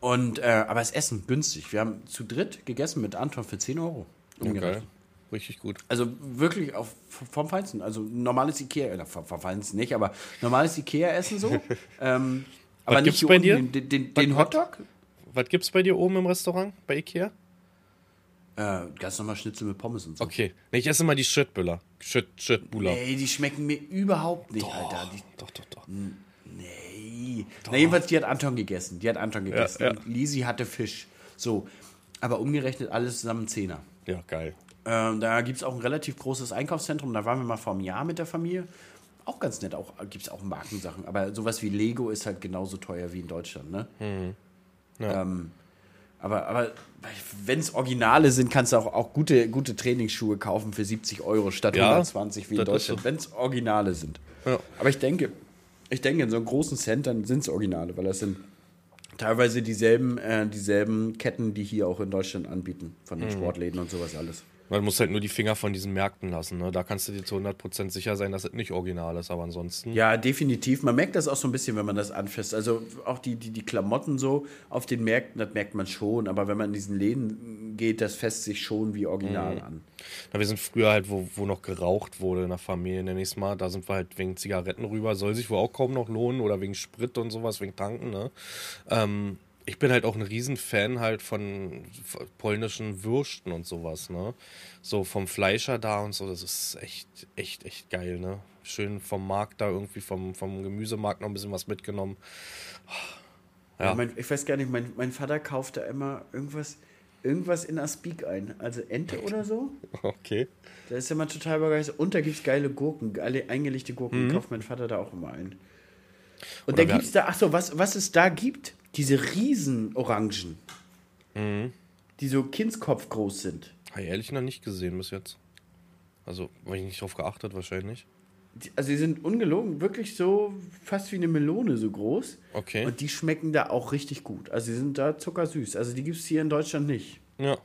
Und, äh, aber das Essen günstig. Wir haben zu dritt gegessen mit Anton für 10 Euro. Umgerechnet. geil. Richtig gut. Also wirklich auf, vom Feinsten. Also normales Ikea, äh, vom, vom Feinsten nicht, aber normales Ikea-Essen so. [laughs] ähm, aber Was nicht gibt's bei dir? Den, den, Was- den Hotdog. Was gibt's bei dir oben im Restaurant bei Ikea? Äh, ganz normal Schnitzel mit Pommes und so. Okay. Nee, ich esse immer die Schöttbüller. Schött, Schöttbuller. Nee, die schmecken mir überhaupt nicht, Alter. Die, Doch, doch, doch. nee. Na, jedenfalls, die hat Anton gegessen. Die hat Anton gegessen. ja. Und Lisi hatte Fisch. So. Aber umgerechnet alles zusammen Zehner. Ja, geil. Ähm, da gibt es auch ein relativ großes Einkaufszentrum. Da waren wir mal vor einem Jahr mit der Familie. Auch ganz nett. Auch gibt es auch Markensachen. Aber sowas wie Lego ist halt genauso teuer wie in Deutschland. Ne? Ja. Ähm, aber aber wenn es Originale sind, kannst du auch, auch gute, gute Trainingsschuhe kaufen für 70 Euro statt Ja, 120 wie in Deutschland. so. Wenn es Originale sind. Ja. Aber ich denke, ich denke, in so einem großen Centern sind es Originale, weil das sind teilweise dieselben, äh, dieselben Ketten, die hier auch in Deutschland anbieten, von Mhm. den Sportläden und sowas alles. Man muss halt nur die Finger von diesen Märkten lassen. Ne? Da kannst du dir zu 100% sicher sein, dass es nicht original ist. Aber ansonsten. Ja, definitiv. Man merkt das auch so ein bisschen, wenn man das anfasst. Also auch die, die, die Klamotten so auf den Märkten, das merkt man schon. Aber wenn man in diesen Läden geht, das fässt sich schon wie original an. Na, wir sind früher halt, wo, wo noch geraucht wurde in der Familie, nenn ich's mal. Da sind wir halt wegen Zigaretten rüber. Soll sich wohl auch kaum noch lohnen. Oder wegen Sprit und sowas, wegen Tanken. Ne? Ähm, ich bin halt auch ein Riesenfan halt von polnischen Würsten und sowas, ne? So vom Fleischer da und so, das ist echt, echt, echt geil, ne? Schön vom Markt da irgendwie, vom, vom Gemüsemarkt noch ein bisschen was mitgenommen. Ja. Ja. mein, ich weiß gar nicht, mein, mein Vater kauft da immer irgendwas, irgendwas in Aspik ein. Also Ente oder so. [laughs] Okay. Da ist immer total begeistert. Und da gibt es geile Gurken, geile eingelegte Gurken. Mhm. Kauft mein Vater da auch immer ein. Und Oder da gibt es da, achso, was, was es da gibt, diese Riesenorangen. Mhm. Die so Kindskopf groß sind. Habe ich ehrlich noch nicht gesehen bis jetzt. Also, weil ich nicht drauf geachtet, wahrscheinlich. Die, also die sind ungelogen, wirklich so fast wie eine Melone so groß. Okay. Und die schmecken da auch richtig gut. Also die sind da zuckersüß. Also die gibt es hier in Deutschland nicht. Ja.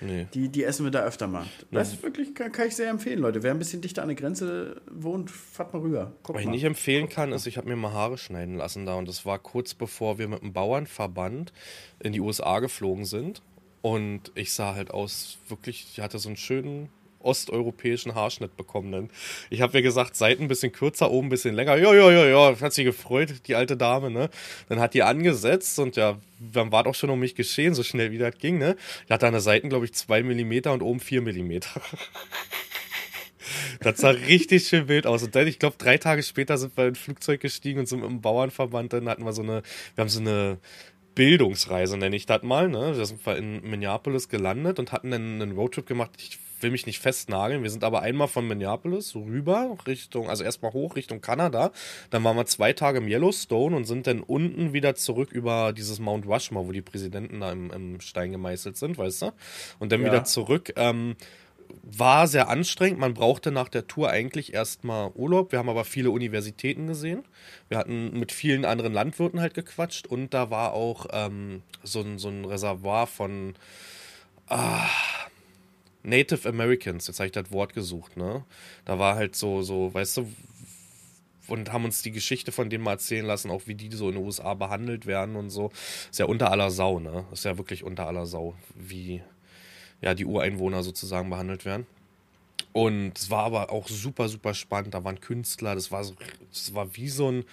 Nee. Die, die essen wir da öfter mal. Das ist wirklich, kann, kann ich sehr empfehlen, Leute. Wer ein bisschen dichter an der Grenze wohnt, fahrt mal rüber. Guck Was ich mal. nicht empfehlen kann, ist, ich habe mir mal Haare schneiden lassen da und das war kurz bevor wir mit dem Bauernverband in die USA geflogen sind und ich sah halt aus, wirklich, ich hatte so einen schönen osteuropäischen Haarschnitt bekommen. Dann. Ich habe mir gesagt, Seiten ein bisschen kürzer, oben ein bisschen länger. Ja, ja, ja, ja, hat sich gefreut, die alte Dame, ne? Dann hat die angesetzt und ja, dann war doch schon um mich geschehen, so schnell wie das ging, ne? Ich hatte an der Seiten, glaube ich, zwei Millimeter und oben vier Millimeter. [laughs] Das sah richtig schön wild aus. Und dann, ich glaube, drei Tage später sind wir in ein Flugzeug gestiegen und sind mit dem Bauernverband. Dann hatten wir so eine, wir haben so eine Bildungsreise, nenne ich das mal. Ne? Da sind in Minneapolis gelandet und hatten dann einen Roadtrip gemacht. Ich will mich nicht festnageln. Wir sind aber einmal von Minneapolis rüber Richtung, also erstmal hoch Richtung Kanada. Dann waren wir zwei Tage im Yellowstone und sind dann unten wieder zurück über dieses Mount Rushmore, wo die Präsidenten da im, im Stein gemeißelt sind, weißt du? Und dann Ja. wieder zurück. Ähm, war sehr anstrengend. Man brauchte nach der Tour eigentlich erstmal Urlaub. Wir haben aber viele Universitäten gesehen. Wir hatten mit vielen anderen Landwirten halt gequatscht und da war auch ähm, so, ein, so ein Reservoir von ah, Native Americans. Jetzt habe ich das Wort gesucht, ne? Da war halt so, so, weißt du, und haben uns die Geschichte von denen mal erzählen lassen, auch wie die so in den USA behandelt werden und so. Ist ja unter aller Sau, ne? Ist ja wirklich unter aller Sau, wie ja, die Ureinwohner sozusagen behandelt werden. Und es war aber auch super, super spannend. Da waren Künstler, das war so, das war wie so ein,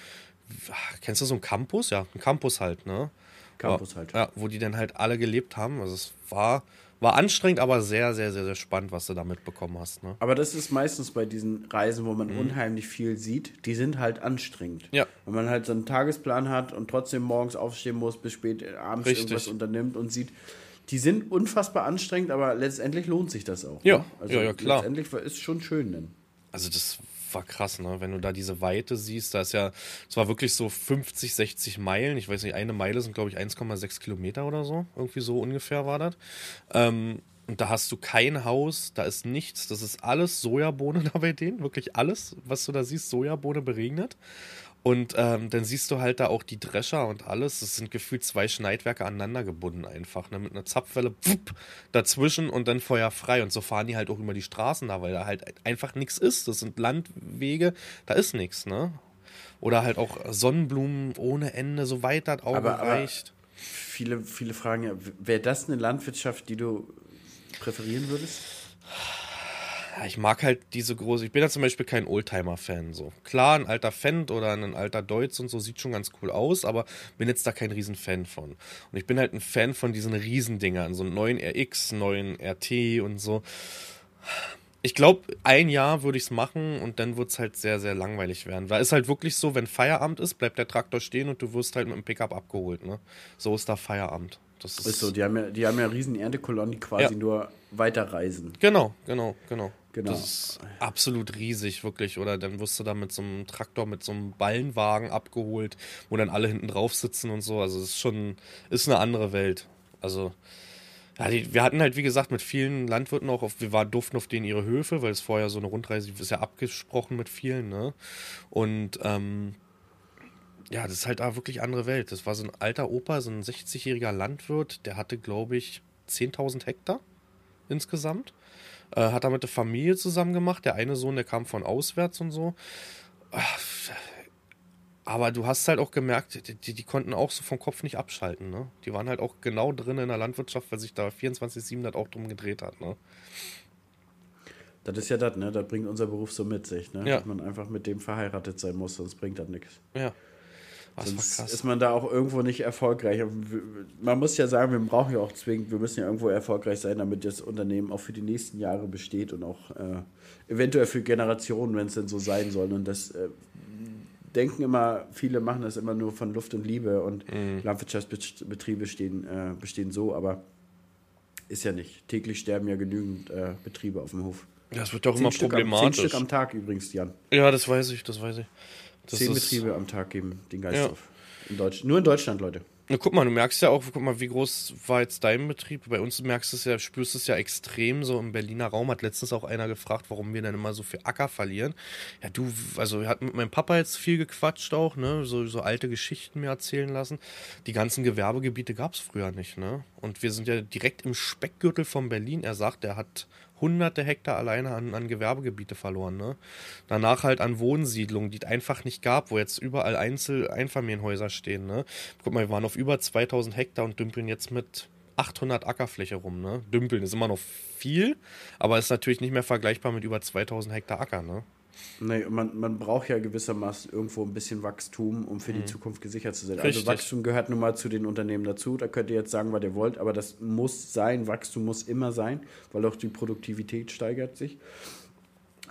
kennst du so ein Campus? Ja, ein Campus halt, ne? Campus halt. Ja, wo die dann halt alle gelebt haben. Also es war, war anstrengend, aber sehr, sehr, sehr, sehr spannend, was du da mitbekommen hast, ne? Aber das ist meistens bei diesen Reisen, wo man unheimlich viel sieht, die sind halt anstrengend. Mhm. Ja. Wenn man halt so einen Tagesplan hat und trotzdem morgens aufstehen muss, bis spät abends Richtig. irgendwas unternimmt und sieht, die sind unfassbar anstrengend, aber letztendlich lohnt sich das auch. Ja, ne? also ja, ja, klar. Letztendlich ist schon schön dann. Also das war krass, ne? Wenn du da diese Weite siehst, da ist ja, es war wirklich so 50, 60 Meilen. Ich weiß nicht, eine Meile sind, glaube ich, 1,6 Kilometer oder so. Irgendwie so ungefähr war das. Ähm, Und da hast du kein Haus, da ist nichts, das ist alles Sojabohne [laughs] da bei denen, wirklich alles, was du da siehst, Sojabohne beregnet. Und ähm, dann siehst du halt da auch die Drescher und alles. Das sind gefühlt zwei Schneidwerke aneinander gebunden einfach. Ne? Mit einer Zapfwelle pfupp, dazwischen und dann Feuer frei. Und so fahren die halt auch über die Straßen da, weil da halt einfach nichts ist. Das sind Landwege, da ist nichts, ne? Oder halt auch Sonnenblumen ohne Ende, so weit das Auge Aber- aber- reicht. Viele, viele fragen ja, wäre das eine Landwirtschaft, die du präferieren würdest? Ja, ich mag halt diese große. Ich bin ja zum Beispiel kein Oldtimer-Fan. So. Klar, ein alter Fendt oder ein alter Deutz und so sieht schon ganz cool aus, aber bin jetzt da kein Riesen-Fan von. Und ich bin halt ein Fan von diesen Riesendingern, so einen neuen RX, neuen RT und so. Ich glaube, ein Jahr würde ich es machen und dann wird es halt sehr, sehr langweilig werden. Weil es halt wirklich so, wenn Feierabend ist, bleibt der Traktor stehen und du wirst halt mit dem Pickup abgeholt. Ne? So ist da Feierabend. Das ist, Ist so, die haben ja, die haben ja riesen Erntekolonnen, die quasi Ja. nur weiterreisen. Genau, genau, genau. Genau. Das ist absolut riesig, wirklich. Oder dann wirst du da mit so einem Traktor, mit so einem Ballenwagen abgeholt, wo dann alle hinten drauf sitzen und so. Also es ist schon, ist eine andere Welt. Also, ja, die, wir hatten halt, wie gesagt, mit vielen Landwirten auch, auf, wir waren, durften auf denen ihre Höfe, weil es vorher so eine Rundreise ist ja abgesprochen mit vielen, ne? Und, ähm, ja, das ist halt da wirklich andere Welt. Das war so ein alter Opa, so ein 60-jähriger Landwirt, der hatte, glaube ich, 10.000 Hektar insgesamt. Äh, hat er mit der Familie zusammen gemacht. Der eine Sohn, der kam von auswärts und so. Aber du hast halt auch gemerkt, die, die konnten auch so vom Kopf nicht abschalten. Ne? Die waren halt auch genau drin in der Landwirtschaft, weil sich da 24-7 das auch drum gedreht hat. Ne? Das ist ja das, ne? Das bringt unser Beruf so mit sich, ne? Ja. Dass man einfach mit dem verheiratet sein muss, sonst bringt das nichts. Ja. Das Sonst krass. ist man da auch irgendwo nicht erfolgreich. Man muss ja sagen, wir brauchen ja auch zwingend, wir müssen ja irgendwo erfolgreich sein, damit das Unternehmen auch für die nächsten Jahre besteht und auch äh, eventuell für Generationen, wenn es denn so sein soll. Und das äh, denken immer, viele machen das immer nur von Luft und Liebe und Mhm. Landwirtschaftsbetriebe stehen, äh, bestehen so, aber ist ja nicht. Täglich sterben ja genügend äh, Betriebe auf dem Hof. Das wird doch Zehn immer Stück, am, zehn problematisch. Stück am Tag übrigens, Jan. ja, das weiß ich, das weiß ich. Das Zehn Betriebe am Tag geben den Geist auf. In Deutsch, nur in Deutschland, Leute. Na, guck mal, du merkst ja auch, guck mal, wie groß war jetzt dein Betrieb? Bei uns merkst du es ja, spürst es ja extrem. So im Berliner Raum hat letztens auch einer gefragt, warum wir dann immer so viel Acker verlieren. Ja, du, also wir hatten mit meinem Papa jetzt viel gequatscht auch, ne? So, so alte Geschichten mir erzählen lassen. Die ganzen Gewerbegebiete gab es früher nicht, ne? Und wir sind ja direkt im Speckgürtel von Berlin. Er sagt, er hat hunderte Hektar alleine an, an Gewerbegebiete verloren, ne? Danach halt an Wohnsiedlungen, die es einfach nicht gab, wo jetzt überall Einzel-Einfamilienhäuser stehen, ne? Guck mal, wir waren auf über 2000 Hektar und dümpeln jetzt mit 800 Ackerfläche rum, ne? Dümpeln ist immer noch viel, aber ist natürlich nicht mehr vergleichbar mit über 2000 Hektar Acker, ne? Nee, man, man braucht ja gewissermaßen irgendwo ein bisschen Wachstum, um für die Zukunft gesichert zu sein. Mhm. Richtig. Also Wachstum gehört nun mal zu den Unternehmen dazu. Da könnt ihr jetzt sagen, was ihr wollt, aber das muss sein. Wachstum muss immer sein, weil auch die Produktivität steigert sich.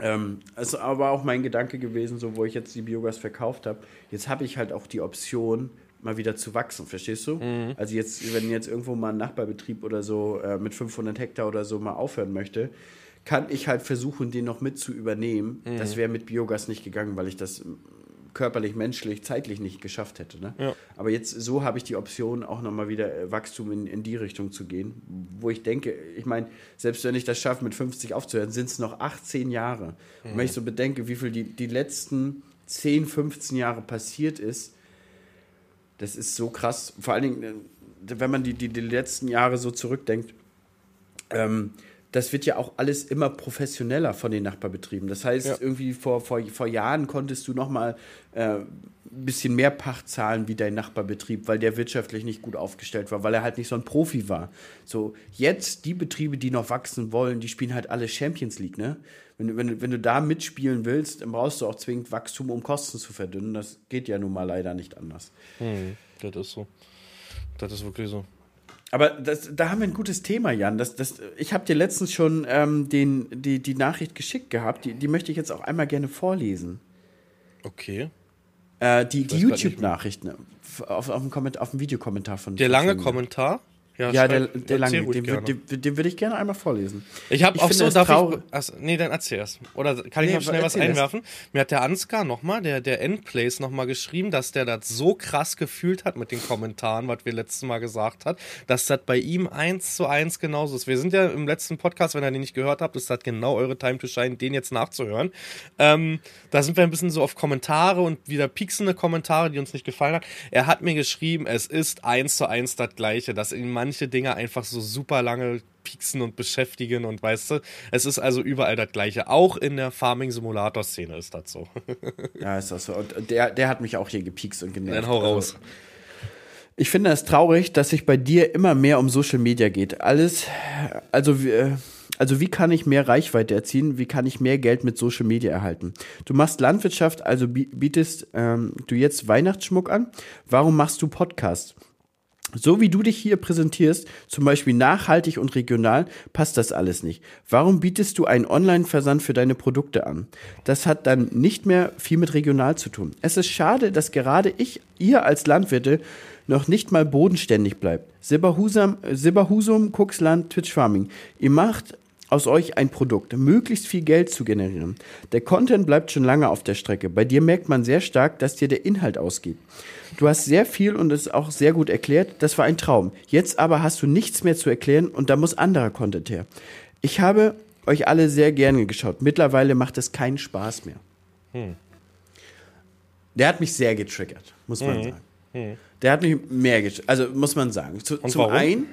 Ähm, ist aber auch mein Gedanke gewesen, so wo ich jetzt die Biogas verkauft habe. Jetzt habe ich halt auch die Option, mal wieder zu wachsen, verstehst du? Also jetzt, wenn jetzt irgendwo mal ein Nachbarbetrieb oder so äh, mit 500 Hektar oder so mal aufhören möchte, kann ich halt versuchen, den noch mit zu übernehmen. Das wäre mit Biogas nicht gegangen, weil ich das ähm, körperlich, menschlich, zeitlich nicht geschafft hätte. Ne? Ja. Aber jetzt so habe ich die Option, auch nochmal wieder äh, Wachstum in, in die Richtung zu gehen, wo ich denke, ich meine, selbst wenn ich das schaffe, mit 50 aufzuhören, sind es noch 18 Jahre. Und wenn ich so bedenke, wie viel die, die letzten 10, 15 Jahre passiert ist, das ist so krass. Vor allen Dingen, äh, wenn man die, die, die letzten Jahre so zurückdenkt, ähm, das wird ja auch alles immer professioneller von den Nachbarbetrieben. Das heißt, Ja. irgendwie vor, vor, vor Jahren konntest du noch mal äh, ein bisschen mehr Pacht zahlen wie dein Nachbarbetrieb, weil der wirtschaftlich nicht gut aufgestellt war, weil er halt nicht so ein Profi war. So, jetzt die Betriebe, die noch wachsen wollen, die spielen halt alle Champions League, ne? Wenn, du- wenn, wenn du da mitspielen willst, dann brauchst du auch zwingend Wachstum, um Kosten zu verdünnen. Das geht ja nun mal leider nicht anders. Hm, das ist so. Das ist wirklich so. Aber das, da haben wir ein gutes Thema, Jan. Das, das, ich habe dir letztens schon ähm, den, die, die Nachricht geschickt gehabt. Die, die möchte ich jetzt auch einmal gerne vorlesen. Okay. Äh, die die weiß grad nicht YouTube-Nachricht ne, auf, auf, dem auf dem Videokommentar von Der lange. Kommentar. Ja, ja der, der lange, den, den, den würde ich gerne einmal vorlesen. Ich habe auch so, darf ich, also, nee, dann erzähl erst. Oder kann ich nee, noch schnell was einwerfen? Das. Mir hat der Ansgar nochmal, der, der Endplays nochmal geschrieben, dass der das so krass gefühlt hat mit den Kommentaren, was wir letztes Mal gesagt hat, dass das bei ihm eins zu eins genauso ist. Wir sind ja im letzten Podcast, wenn ihr den nicht gehört habt, ist das genau eure Time to Shine, den jetzt nachzuhören. Ähm, da sind wir ein bisschen so auf Kommentare und wieder pieksende Kommentare, die uns nicht gefallen hat. Er hat mir geschrieben, es ist eins zu eins das Gleiche, dass in manche Dinge einfach so super lange pieksen und beschäftigen und weißt du, es ist also überall das Gleiche. Auch in der Farming-Simulator-Szene ist das so. [laughs] ja, ist das so. Und der, der hat mich auch hier gepiekst und genervt. Dann hau also raus. Also, ich finde es traurig, dass sich bei dir immer mehr um Social Media geht. Alles, also wir also wie kann ich mehr Reichweite erzielen? Wie kann ich mehr Geld mit Social Media erhalten? Du machst Landwirtschaft, also bietest ähm, du jetzt Weihnachtsschmuck an. Warum machst du Podcast? So wie du dich hier präsentierst, zum Beispiel nachhaltig und regional, passt das alles nicht. Warum bietest du einen Online-Versand für deine Produkte an? Das hat dann nicht mehr viel mit regional zu tun. Es ist schade, dass gerade ich, ihr als Landwirte, noch nicht mal bodenständig bleibt. Silberhusum, Kuxland, Twitch Farming. Ihr macht aus euch ein Produkt, möglichst viel Geld zu generieren. Der Content bleibt schon lange auf der Strecke. Bei dir merkt man sehr stark, dass dir der Inhalt ausgeht. Du hast sehr viel und es auch sehr gut erklärt. Das war ein Traum. Jetzt aber hast du nichts mehr zu erklären und da muss anderer Content her. Ich habe euch alle sehr gerne geschaut. Mittlerweile macht es keinen Spaß mehr. Hm. Der hat mich sehr getriggert, muss man hm. sagen. Hm. Der hat mich mehr getriggert. Also muss man sagen. Zu, zum warum? einen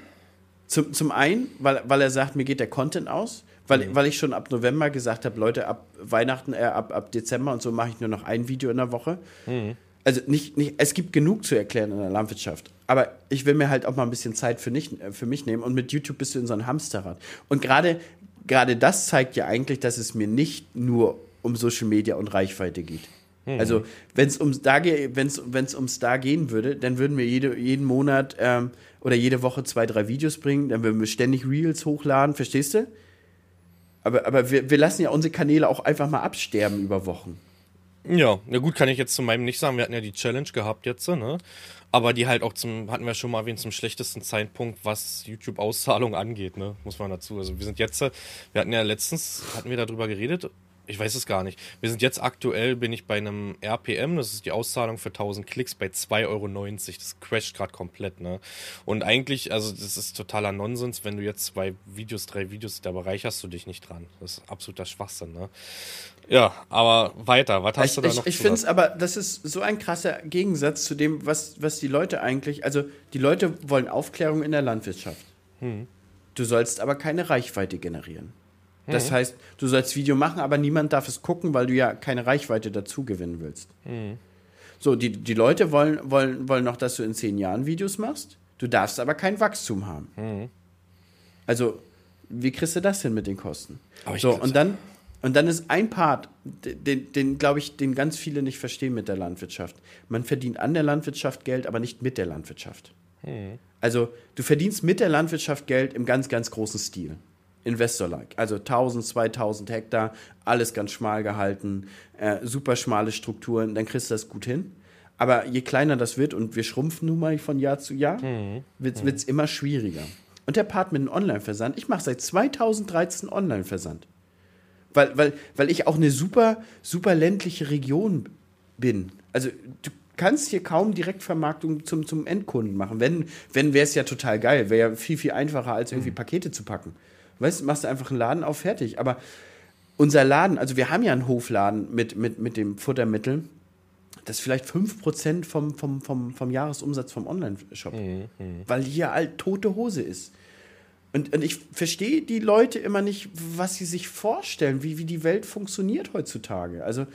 zum, zum einen, weil, weil er sagt, mir geht der Content aus. Weil, mhm. weil ich schon ab November gesagt habe, Leute, ab Weihnachten, äh, ab, ab Dezember und so mache ich nur noch ein Video in der Woche. Mhm. Also nicht, nicht, es gibt genug zu erklären in der Landwirtschaft. Aber ich will mir halt auch mal ein bisschen Zeit für, nicht, äh, für mich nehmen. Und mit YouTube bist du in so einem Hamsterrad. Und gerade, gerade das zeigt ja eigentlich, dass es mir nicht nur um Social Media und Reichweite geht. Mhm. Also, wenn es ums da, wenn's, wenn's ums da gehen würde, dann würden wir jede, jeden Monat ähm, oder jede Woche zwei, drei Videos bringen, dann würden wir ständig Reels hochladen, verstehst du? Aber, aber wir, wir lassen ja unsere Kanäle auch einfach mal absterben über Wochen. Ja, na gut, kann ich jetzt zu meinem nicht sagen. Wir hatten ja die Challenge gehabt jetzt, ne? Aber die halt auch zum, hatten wir schon mal erwähnt, zum schlechtesten Zeitpunkt, was YouTube-Auszahlung angeht, ne? Muss man dazu. Also wir sind jetzt, wir hatten ja letztens, hatten wir darüber geredet, ich weiß es gar nicht. Wir sind jetzt aktuell, bin ich bei einem RPM, das ist die Auszahlung für 1000 Klicks, bei 2,90 Euro. Das crasht gerade komplett, ne? Und eigentlich, also das ist totaler Nonsens, wenn du jetzt zwei Videos, drei Videos, da bereicherst du dich nicht dran. Das ist absoluter Schwachsinn, ne? Ja, aber weiter, was hast ich, du da ich, noch Ich finde es aber, das ist so ein krasser Gegensatz zu dem, was, was die Leute eigentlich, also die Leute wollen Aufklärung in der Landwirtschaft. Hm. Du sollst aber keine Reichweite generieren. Das mhm. heißt, du sollst Video machen, aber niemand darf es gucken, weil du ja keine Reichweite dazu gewinnen willst. Mhm. So, die, die Leute wollen, wollen, wollen noch, dass du in zehn Jahren Videos machst. Du darfst aber kein Wachstum haben. Mhm. Also, wie kriegst du das hin mit den Kosten? so, und dann, und dann ist ein Part, den, den glaube ich, den ganz viele nicht verstehen mit der Landwirtschaft. Man verdient an der Landwirtschaft Geld, aber nicht mit der Landwirtschaft. Mhm. Also, du verdienst mit der Landwirtschaft Geld im ganz, ganz großen Stil. Investor-like. Also 1000, 2000 Hektar, alles ganz schmal gehalten, äh, super schmale Strukturen, dann kriegst du das gut hin. Aber je kleiner das wird, und wir schrumpfen nun mal von Jahr zu Jahr, mhm. wird es mhm. immer schwieriger. Und der Part mit dem Online-Versand, ich mache seit 2013 Online-Versand. Weil, weil, weil ich auch eine super, super ländliche Region bin. Also du kannst hier kaum Direktvermarktung zum, zum Endkunden machen. Wenn, wenn wäre es ja total geil. Wäre ja viel, viel einfacher, als irgendwie mhm. Pakete zu packen. Weißt du, machst du einfach einen Laden auf, fertig. Aber unser Laden, also wir haben ja einen Hofladen mit, mit, mit dem Futtermittel, das ist vielleicht 5% vom, vom, vom, vom Jahresumsatz vom Online-Shop. Mhm, mhm, weil hier halt tote Hose ist. Und, und ich verstehe die Leute immer nicht, was sie sich vorstellen, wie, wie die Welt funktioniert heutzutage. Also,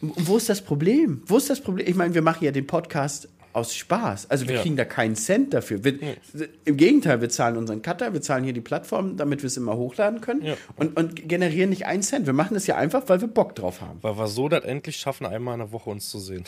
wo ist das Problem? Wo ist das Problem? Ich meine, wir machen ja den Podcast aus Spaß. Also wir ja. kriegen da keinen Cent dafür. Wir, ja. Im Gegenteil, wir zahlen unseren Cutter, wir zahlen hier die Plattform, damit wir es immer hochladen können ja. und, und, generieren nicht einen Cent. Wir machen es ja einfach, weil wir Bock drauf haben. Weil wir so das endlich schaffen, einmal in der Woche uns zu sehen.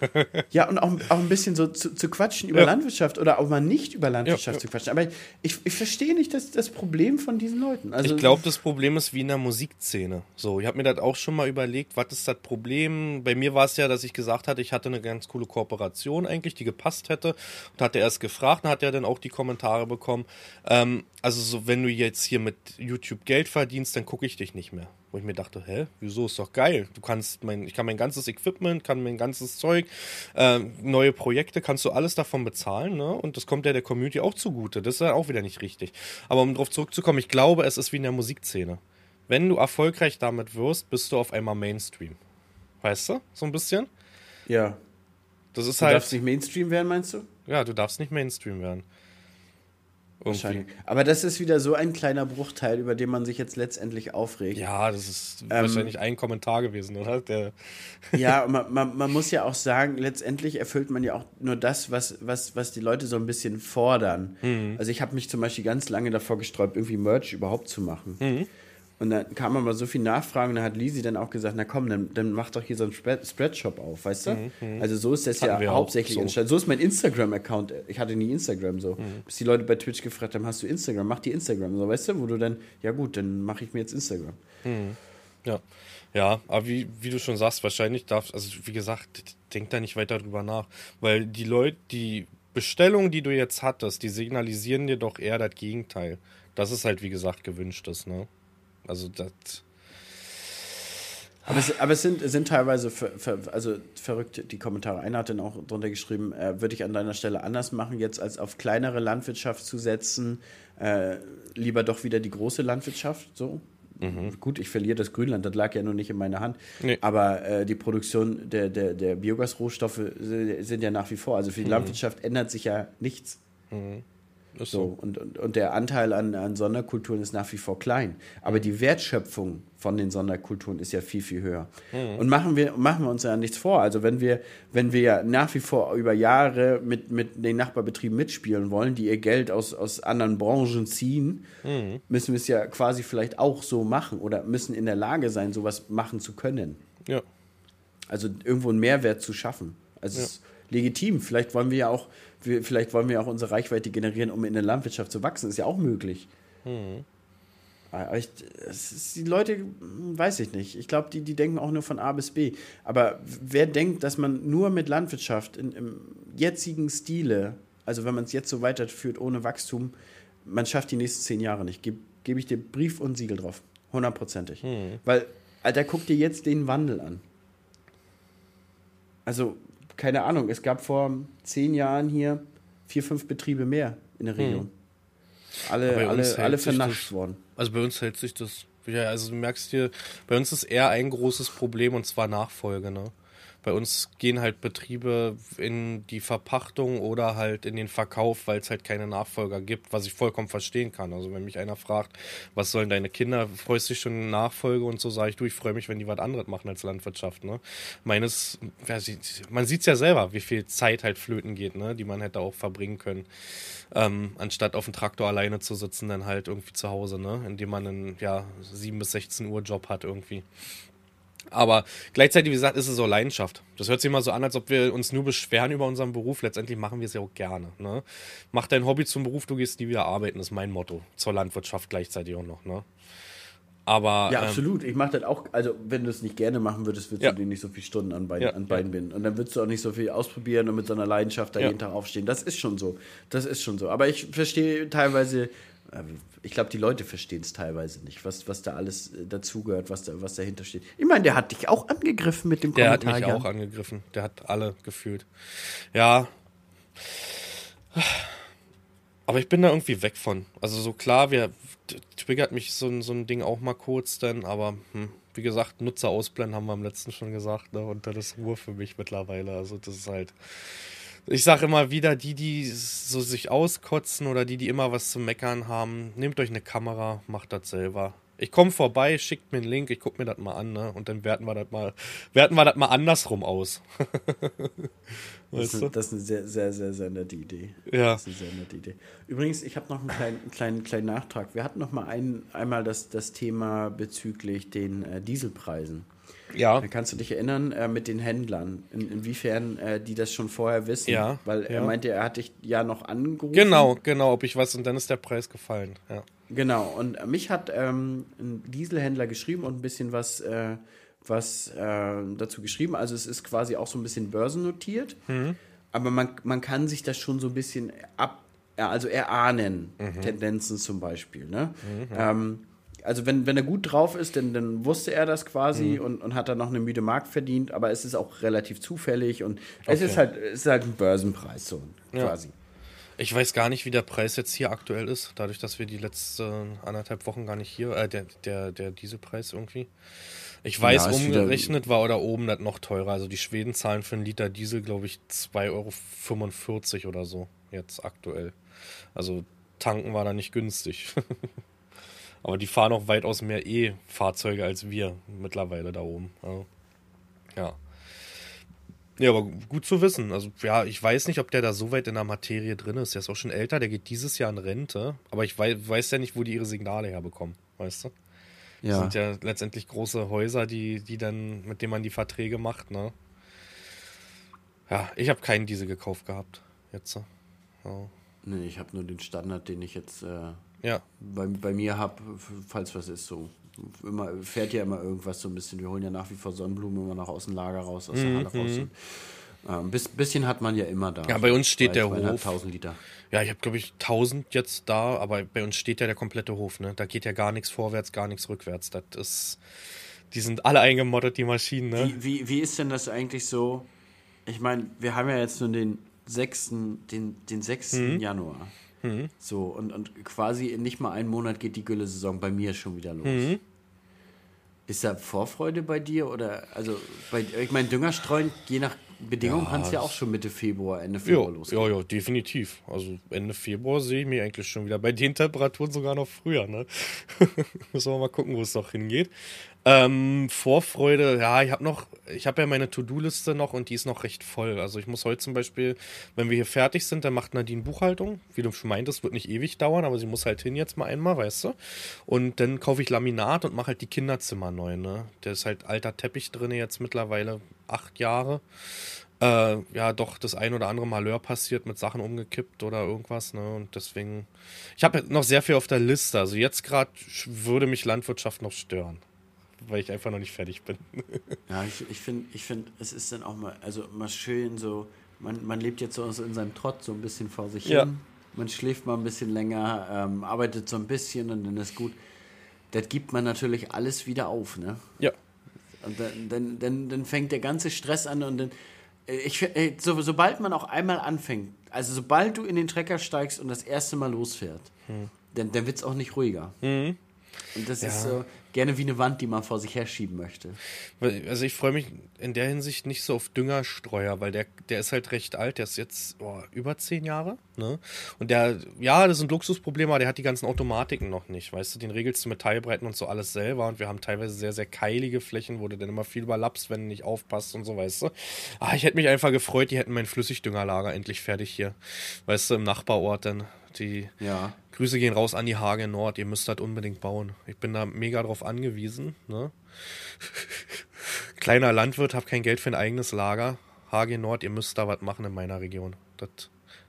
[laughs] ja, und auch, auch ein bisschen so zu, zu quatschen über Landwirtschaft oder auch mal nicht über Landwirtschaft zu quatschen. Aber ich, ich verstehe nicht das, das Problem von diesen Leuten. Also, ich glaube, das Problem ist wie in der Musikszene. So, ich habe mir das auch schon mal überlegt, was ist das Problem? Bei mir war es ja, dass ich gesagt hatte, ich hatte eine ganz coole Kooperation eigentlich wirklich, die gepasst hätte. Und hat er erst gefragt, dann hat er dann auch die Kommentare bekommen. Ähm, also so, wenn du jetzt hier mit YouTube Geld verdienst, dann gucke ich dich nicht mehr. Wo ich mir dachte, hä, wieso ist doch geil? Du kannst mein, ich kann mein ganzes Equipment, kann mein ganzes Zeug, äh, neue Projekte, kannst du alles davon bezahlen, ne? Und das kommt ja der Community auch zugute. Das ist ja auch wieder nicht richtig. Aber um darauf zurückzukommen, ich glaube, es ist wie in der Musikszene. Wenn du erfolgreich damit wirst, bist du auf einmal Mainstream. Weißt du? So ein bisschen? Ja. Das ist Du halt. darfst nicht Mainstream werden, meinst du? Ja, du darfst nicht Mainstream werden. Irgendwie. Wahrscheinlich. Aber das ist wieder so ein kleiner Bruchteil, über den man sich jetzt letztendlich aufregt. Ja, das ist Ähm, wahrscheinlich ein Kommentar gewesen, oder? Der, [laughs] Ja, [laughs] man, man, man muss ja auch sagen, letztendlich erfüllt man ja auch nur das, was, was, was die Leute so ein bisschen fordern. Also ich habe mich zum Beispiel ganz lange davor gesträubt, irgendwie Merch überhaupt zu machen. Und dann kam aber so viel Nachfragen, da hat Lisi dann auch gesagt, na komm, dann, dann mach doch hier so einen Spread Spreadshop auf, weißt du? Also so ist das Hatten ja hauptsächlich so. entstanden. So ist mein Instagram-Account. Ich hatte nie Instagram so. Bis die Leute bei Twitch gefragt haben, hast du Instagram? Mach die Instagram, so weißt du, wo du dann, ja gut, dann mache ich mir jetzt Instagram. ja. Ja, aber wie, wie du schon sagst, wahrscheinlich darf, also wie gesagt, denk da nicht weiter drüber nach. Weil die Leute, die Bestellungen, die du jetzt hattest, die signalisieren dir doch eher das Gegenteil. Das ist halt, wie gesagt, gewünschtes, ne? Also das. Aber es, aber es sind, sind teilweise ver, ver, also verrückt die Kommentare. Einer hat dann auch drunter geschrieben, äh, würde ich an deiner Stelle anders machen, jetzt als auf kleinere Landwirtschaft zu setzen, äh, lieber doch wieder die große Landwirtschaft, so. Gut, ich verliere das Grünland, das lag ja nur nicht in meiner Hand. Nee. Aber äh, die Produktion der, der, der Biogasrohstoffe si- sind ja nach wie vor. Also für die Landwirtschaft ändert sich ja nichts. Ist So, und, und, und der Anteil an, an Sonderkulturen ist nach wie vor klein. Aber die Wertschöpfung von den Sonderkulturen ist ja viel, viel höher. Und machen wir, machen wir uns ja nichts vor. Also wenn wir, wenn wir ja nach wie vor über Jahre mit, mit den Nachbarbetrieben mitspielen wollen, die ihr Geld aus, aus anderen Branchen ziehen, müssen wir es ja quasi vielleicht auch so machen oder müssen in der Lage sein, sowas machen zu können. Ja. Also irgendwo einen Mehrwert zu schaffen. Also es ist legitim. Vielleicht wollen wir ja auch, wir, vielleicht wollen wir auch unsere Reichweite generieren, um in der Landwirtschaft zu wachsen. Ist ja auch möglich. Aber ich, ist, die Leute, weiß ich nicht. Ich glaube, die, die denken auch nur von A bis B. Aber wer denkt, dass man nur mit Landwirtschaft in, im jetzigen Stile, also wenn man es jetzt so weiterführt ohne Wachstum, man schafft die nächsten zehn Jahre nicht. Gebe geb ich dir Brief und Siegel drauf. Hundertprozentig. Weil, Alter, guck dir jetzt den Wandel an. Also, keine Ahnung, es gab vor zehn Jahren hier vier, fünf Betriebe mehr in der Region. Alle, Bei uns alle, alle sich vernascht das- worden. Also bei uns hält sich das. Ja, also du merkst hier, bei uns ist eher ein großes Problem und zwar Nachfolge, ne? Bei uns gehen halt Betriebe in die Verpachtung oder halt in den Verkauf, weil es halt keine Nachfolger gibt, was ich vollkommen verstehen kann. Also wenn mich einer fragt, was sollen deine Kinder, freust du dich schon Nachfolge und so, sage ich, du, ich freue mich, wenn die was anderes machen als Landwirtschaft, ne? Meines, man sieht es ja selber, wie viel Zeit halt flöten geht, ne? Die man hätte auch verbringen können ähm, anstatt auf dem Traktor alleine zu sitzen, dann halt irgendwie zu Hause, ne? Indem man einen, ja, 7 bis 16 Uhr Job hat irgendwie. Aber gleichzeitig, wie gesagt, ist es auch Leidenschaft. Das hört sich immer so an, als ob wir uns nur beschweren über unseren Beruf. Letztendlich machen wir es ja auch gerne. Ne? Mach dein Hobby zum Beruf, du gehst nie wieder arbeiten, ist mein Motto. Zur Landwirtschaft gleichzeitig auch noch. Ne? Aber Ja, ähm, absolut. Ich mache das auch, also wenn du es nicht gerne machen würdest, würdest Ja. du dir nicht so viele Stunden an Bein, Ja, an Bein binden. Und dann würdest du auch nicht so viel ausprobieren und mit so einer Leidenschaft da Ja. jeden Tag aufstehen. Das ist schon so. Das ist schon so. Aber ich verstehe teilweise, ich glaube, die Leute verstehen es teilweise nicht, was, was da alles äh, dazugehört, was, da, was dahinter steht. Ich meine, der hat dich auch angegriffen mit dem Der hat Kommentar. mich Jan. auch angegriffen. Der hat alle gefühlt. Ja. Aber ich bin da irgendwie weg von. Also so klar, wir triggert mich so, ein- so ein Ding auch mal kurz dann, aber hm, wie gesagt, Nutzer ausblenden haben wir am letzten schon gesagt, ne? Und das ist Ruhe für mich mittlerweile. Also das ist halt. Ich sage immer wieder, die, die so sich auskotzen oder die, die immer was zu meckern haben, nehmt euch eine Kamera, macht das selber. Ich komme vorbei, schickt mir einen Link, ich gucke mir das mal an, ne? Und dann werten wir das mal, werten wir das mal andersrum aus. [laughs] Das ist, das ist eine sehr, sehr, sehr, sehr nette Idee. Ja. Das ist eine sehr nette Idee. Übrigens, ich habe noch einen kleinen, kleinen, kleinen Nachtrag. Wir hatten noch mal ein, einmal das, das Thema bezüglich den äh, Dieselpreisen. Ja. Da kannst du dich erinnern äh, mit den Händlern, in, inwiefern äh, die das schon vorher wissen. Ja, Weil er ja. meinte, er hat dich ja noch angerufen. Genau, genau, ob ich was und dann ist der Preis gefallen. Ja. Genau, und mich hat ähm, ein Dieselhändler geschrieben und ein bisschen was, äh, was äh, dazu geschrieben. Also es ist quasi auch so ein bisschen börsennotiert. Mhm. aber man, man kann sich das schon so ein bisschen ab, also erahnen, mhm. Tendenzen zum Beispiel. Ne? Mhm. Ähm, also wenn, wenn er gut drauf ist, dann, dann wusste er das quasi mhm. und, und hat dann noch eine müde Mark verdient, aber es ist auch relativ zufällig und okay. es ist halt, es ist halt ein Börsenpreis so quasi. Ja. Ich weiß gar nicht, wie der Preis jetzt hier aktuell ist, dadurch, dass wir die letzten anderthalb Wochen gar nicht hier, äh, der, der, der Dieselpreis irgendwie. Ich weiß, ja, umgerechnet war oder oben das noch teurer. Also die Schweden zahlen für einen Liter Diesel, glaube ich, 2,45 Euro oder so, jetzt aktuell. Also tanken war da nicht günstig. [laughs] Aber die fahren auch weitaus mehr E-Fahrzeuge als wir mittlerweile da oben. Also, ja. Ja, aber gut zu wissen. Also, ja, ich weiß nicht, ob der da so weit in der Materie drin ist. Der ist auch schon älter, der geht dieses Jahr in Rente. Aber ich weiß, weiß ja nicht, wo die ihre Signale herbekommen, weißt du? Ja. Das sind ja letztendlich große Häuser, die, die dann, mit denen man die Verträge macht, ne? Ja, ich habe keinen Diesel gekauft gehabt. Jetzt. Ja. Nee, ich habe nur den Standard, den ich jetzt äh, ja. bei, bei mir habe, falls was ist, so. Immer, fährt ja immer irgendwas so ein bisschen. Wir holen ja nach wie vor Sonnenblumen immer noch aus dem Lager raus, aus der Halle raus. Mhm. Ein ähm, bisschen hat man ja immer da. Ja, bei uns steht der Hof. 1000 Liter. Ja, ich habe glaube ich 1000 jetzt da, aber bei uns steht ja der komplette Hof. Ne, da geht ja gar nichts vorwärts, gar nichts rückwärts. Das ist, die sind alle eingemottet, die Maschinen. Ne? Wie, wie, wie ist denn das eigentlich so? Ich meine, wir haben ja jetzt nur den 6. den, den 6. Mhm. Januar. Mhm. So, und, und quasi in nicht mal einen Monat geht die Gülle-Saison bei mir schon wieder los. Mhm. Ist da Vorfreude bei dir oder also bei ich meine Düngerstreuen je nach Bedingungen ja, kann es ja auch schon Mitte Februar, Ende Februar ja, losgehen. Ja, ja, definitiv. Also Ende Februar sehe ich mich eigentlich schon wieder. Bei den Temperaturen sogar noch früher, ne? [laughs] Müssen wir mal gucken, wo es noch hingeht. Ähm, Vorfreude, ja, ich habe noch, ich habe ja meine To-Do-Liste noch und die ist noch recht voll. Also ich muss heute zum Beispiel, wenn wir hier fertig sind, dann macht Nadine Buchhaltung. Wie du schon meintest, wird nicht ewig dauern, aber sie muss halt hin jetzt mal einmal, weißt du. Und dann kaufe ich Laminat und mache halt die Kinderzimmer neu, ne. Da ist halt alter Teppich drin jetzt mittlerweile acht Jahre. Äh, ja, doch das ein oder andere Malheur passiert, mit Sachen umgekippt oder irgendwas, ne. Und deswegen, ich habe noch sehr viel auf der Liste. Also jetzt gerade würde mich Landwirtschaft noch stören weil ich einfach noch nicht fertig bin. [laughs] ja, ich, ich finde, ich find, es ist dann auch mal, also mal schön so, man, man lebt jetzt so in seinem Trott so ein bisschen vor sich ja. hin. Man schläft mal ein bisschen länger, ähm, arbeitet so ein bisschen und dann ist gut. Das gibt man natürlich alles wieder auf, ne? Ja. Und dann, dann, dann, dann fängt der ganze Stress an und dann, äh, ich, äh, so, sobald man auch einmal anfängt, also sobald du in den Trecker steigst und das erste Mal losfährt, hm. dann, dann wird es auch nicht ruhiger. Mhm. Und das ja. ist so, gerne wie eine Wand, die man vor sich herschieben möchte. Also ich freue mich in der Hinsicht nicht so auf Düngerstreuer, weil der, der ist halt recht alt, der ist jetzt oh, über zehn Jahre. Ne? Und der, ja, das sind Luxusprobleme, aber der hat die ganzen Automatiken noch nicht. Weißt du, den regelst du mit Teilbreiten und so alles selber und wir haben teilweise sehr, sehr keilige Flächen, wo du dann immer viel überlappst, wenn du nicht aufpasst und so, weißt du. Ah, ich hätte mich einfach gefreut, die hätten mein Flüssigdüngerlager endlich fertig hier. Weißt du, im Nachbarort dann. Die ja. Grüße gehen raus an die Hage Nord. Ihr müsst das unbedingt bauen. Ich bin da mega drauf angewiesen. Ne? [laughs] Kleiner Landwirt, hab kein Geld für ein eigenes Lager. Hage Nord, ihr müsst da was machen in meiner Region. Das,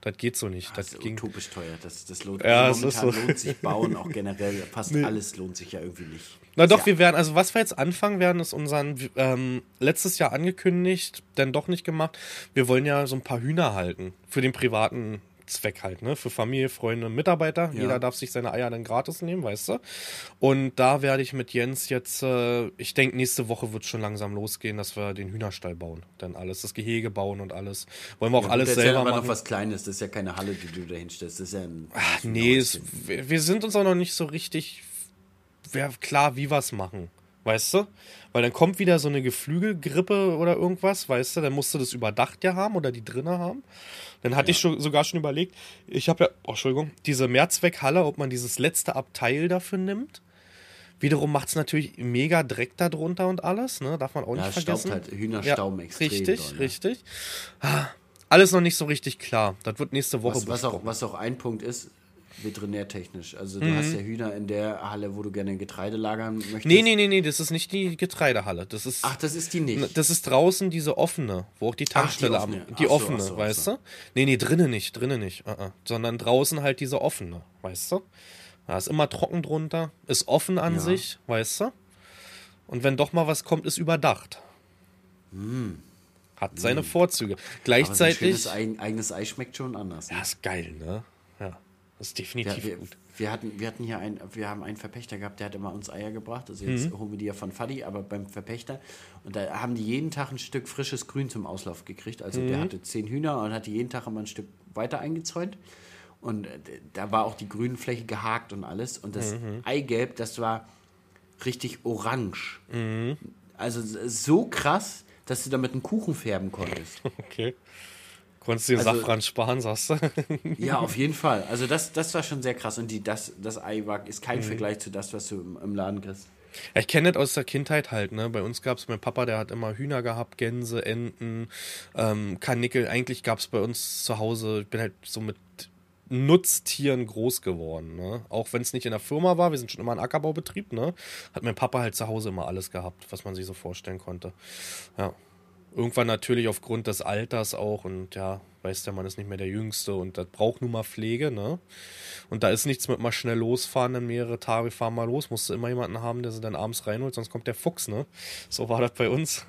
das geht so nicht. Das, das ist ging utopisch teuer. Das, das lohnt, ja, also momentan so. lohnt sich bauen, auch generell. [laughs] Fast nee. alles lohnt sich ja irgendwie nicht. Na doch, ja. wir werden, also was wir jetzt anfangen werden, ist unseren ähm, letztes Jahr angekündigt, denn doch nicht gemacht. Wir wollen ja so ein paar Hühner halten für den privaten Zweck halt, ne? Für Familie, Freunde, Mitarbeiter. Ja. Jeder darf sich seine Eier dann gratis nehmen, weißt du? Und da werde ich mit Jens jetzt, äh, ich denke, nächste Woche wird schon langsam losgehen, dass wir den Hühnerstall bauen. Dann alles, das Gehege bauen und alles. Wollen wir auch ja, alles selber ja aber machen. noch was Kleines, das ist ja keine Halle, die du da hinstellst. Das ist ja ein. Ach, nee, es, wir sind uns auch noch nicht so richtig klar, wie wir es machen. Weißt du? Weil dann kommt wieder so eine Geflügelgrippe oder irgendwas, weißt du? Dann musst du das überdacht ja haben oder die drinnen haben. Dann hatte ja. ich schon, sogar schon überlegt, ich habe ja, oh, Entschuldigung, diese Mehrzweckhalle, ob man dieses letzte Abteil dafür nimmt. Wiederum macht es natürlich mega Dreck darunter und alles, ne? Darf man auch nicht ja, vergessen. Staubt halt Hühnerstaum ja, extrem. Richtig, doll, richtig. Ah, alles noch nicht so richtig klar. Das wird nächste Woche was, was auch, was auch ein Punkt ist, veterinärtechnisch. Also du mhm. hast ja Hühner in der Halle, wo du gerne Getreide lagern möchtest. Nee, nee, nee, nee, das ist nicht die Getreidehalle. Das ist, Ach, das ist die nicht. Das ist draußen diese offene, wo auch die Tankstelle am. Die offene, offene so, weißt so. du? Nee, nee, drinnen nicht, drinnen nicht. Uh -uh. Sondern draußen halt diese offene, weißt du? Da ist immer trocken drunter, ist offen an ja. sich, weißt du? Und wenn doch mal was kommt, ist überdacht. Hm. Hat seine Vorzüge. Gleichzeitig. Aber so ein eigenes Ei schmeckt schon anders. Ne? Ja, ist geil, ne? Ja. Das ist definitiv wir, wir, gut. Wir hatten, wir hatten hier einen, wir haben einen Verpächter gehabt, der hat immer uns Eier gebracht. Also jetzt mhm. holen wir die ja von Faddy, aber beim Verpächter. Und da haben die jeden Tag ein Stück frisches Grün zum Auslauf gekriegt. Also mhm. der hatte zehn Hühner und hat die jeden Tag immer ein Stück weiter eingezäunt. Und äh, da war auch die Grünfläche gehakt und alles. Und das mhm. Eigelb, das war richtig orange. Mhm. Also so krass, dass du damit einen Kuchen färben konntest. [laughs] Okay. Konntest du den also, Safran sparen, sagst du? [laughs] ja, auf jeden Fall. Also das, das war schon sehr krass. Und die, das, das Ei war, ist kein mhm. Vergleich zu das, was du im, im Laden kriegst. Ja, ich kenne das aus der Kindheit halt, ne? Bei uns gab es, mein Papa, der hat immer Hühner gehabt, Gänse, Enten, ähm, Karnickel. Eigentlich gab es bei uns zu Hause, ich bin halt so mit Nutztieren groß geworden. Ne? Auch wenn es nicht in der Firma war, wir sind schon immer ein Ackerbaubetrieb, ne? hat mein Papa halt zu Hause immer alles gehabt, was man sich so vorstellen konnte. Ja. Irgendwann natürlich aufgrund des Alters auch und ja, weiß der Mann ist nicht mehr der Jüngste und das braucht nun mal Pflege, ne? Und da ist nichts mit mal schnell losfahren, dann mehrere Tage fahren mal los, musst du immer jemanden haben, der sie dann abends reinholt, sonst kommt der Fuchs, ne? So war das bei uns.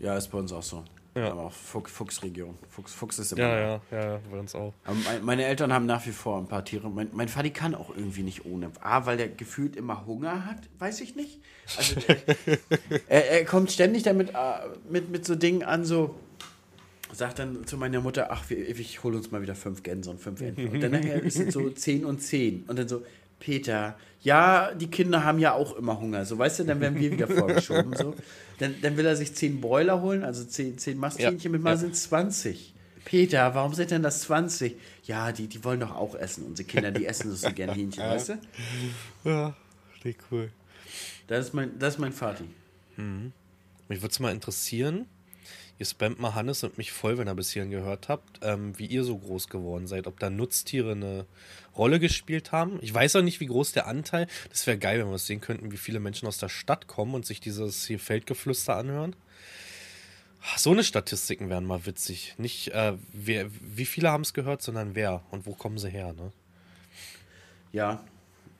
ja, ist bei uns auch so. Ja. Aber auch Fuchs, Fuchsregion. Fuchs, Fuchs ist immer. Ja, ja, ja, bei uns auch. Aber meine Eltern haben nach wie vor ein paar Tiere. Mein, mein Vati kann auch irgendwie nicht ohne. A, weil der gefühlt immer Hunger hat, weiß ich nicht. Also [laughs] er, er, kommt ständig damit äh, mit, mit so Dingen an, so sagt dann zu meiner Mutter, ach, ich, ich hole uns mal wieder fünf Gänse und fünf Enten. Und dann nachher ist es so zehn und zehn. Und dann so, Peter, ja, die Kinder haben ja auch immer Hunger. So, weißt du, dann werden wir wieder [laughs] vorgeschoben. So. Dann, dann will er sich zehn Broiler holen, also zehn, zehn Masthähnchen, ja. mit mal ja. sind 20. Peter, warum sind denn das 20? Ja, die, die wollen doch auch essen. Unsere Kinder, die essen so gerne [laughs] Hähnchen, weißt du? Ja, die cool. Das ist mein, das ist mein Vati. Mhm. Mich würde es mal interessieren, Ihr spamt mal Hannes und mich voll, wenn ihr bis hierhin gehört habt, ähm, wie ihr so groß geworden seid. Ob da Nutztiere eine Rolle gespielt haben. Ich weiß auch nicht, wie groß der Anteil. Das wäre geil, wenn wir sehen könnten, wie viele Menschen aus der Stadt kommen und sich dieses hier Feldgeflüster anhören. So eine Statistiken wären mal witzig. Nicht, äh, wer, wie viele haben es gehört, sondern wer und wo kommen sie her, ne? Ja,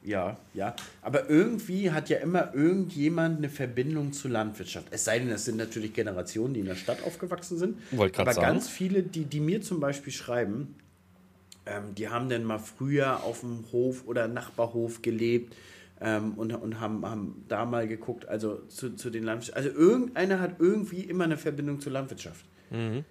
ja, ja. Aber irgendwie hat ja immer irgendjemand eine Verbindung zur Landwirtschaft. Es sei denn, es sind natürlich Generationen, die in der Stadt aufgewachsen sind. Wollte Aber sagen. ganz viele, die, die mir zum Beispiel schreiben, ähm, die haben dann mal früher auf dem Hof oder Nachbarhof gelebt ähm, und, und haben, haben da mal geguckt, also zu, zu den Landwirtschaften. Also irgendeiner hat irgendwie immer eine Verbindung zur Landwirtschaft. Mhm.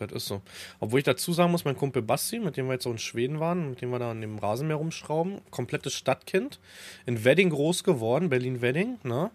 Das ist so. Obwohl ich dazu sagen muss, mein Kumpel Basti, mit dem wir jetzt so in Schweden waren, mit dem wir da an dem Rasenmäher rumschrauben, komplettes Stadtkind, in Wedding groß geworden, Berlin-Wedding, ne?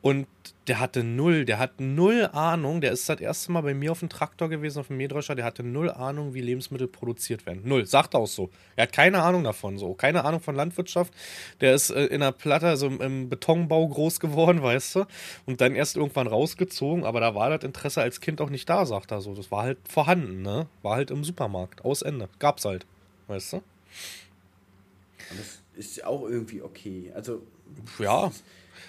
Und der hatte null, der hat null Ahnung, der ist das erste Mal bei mir auf dem Traktor gewesen, auf dem Mähdrescher, der hatte null Ahnung, wie Lebensmittel produziert werden. Null, sagt auch so. Er hat keine Ahnung davon, so. Keine Ahnung von Landwirtschaft. Der ist äh, in der Platte, also im, im, Betonbau groß geworden, [laughs] weißt du, und dann erst irgendwann rausgezogen, aber da war das Interesse als Kind auch nicht da, sagt er so. Das war halt vorhanden, ne? War halt im Supermarkt, aus Ende. Gab's halt, weißt du? Das ist auch irgendwie okay. Also. Ja.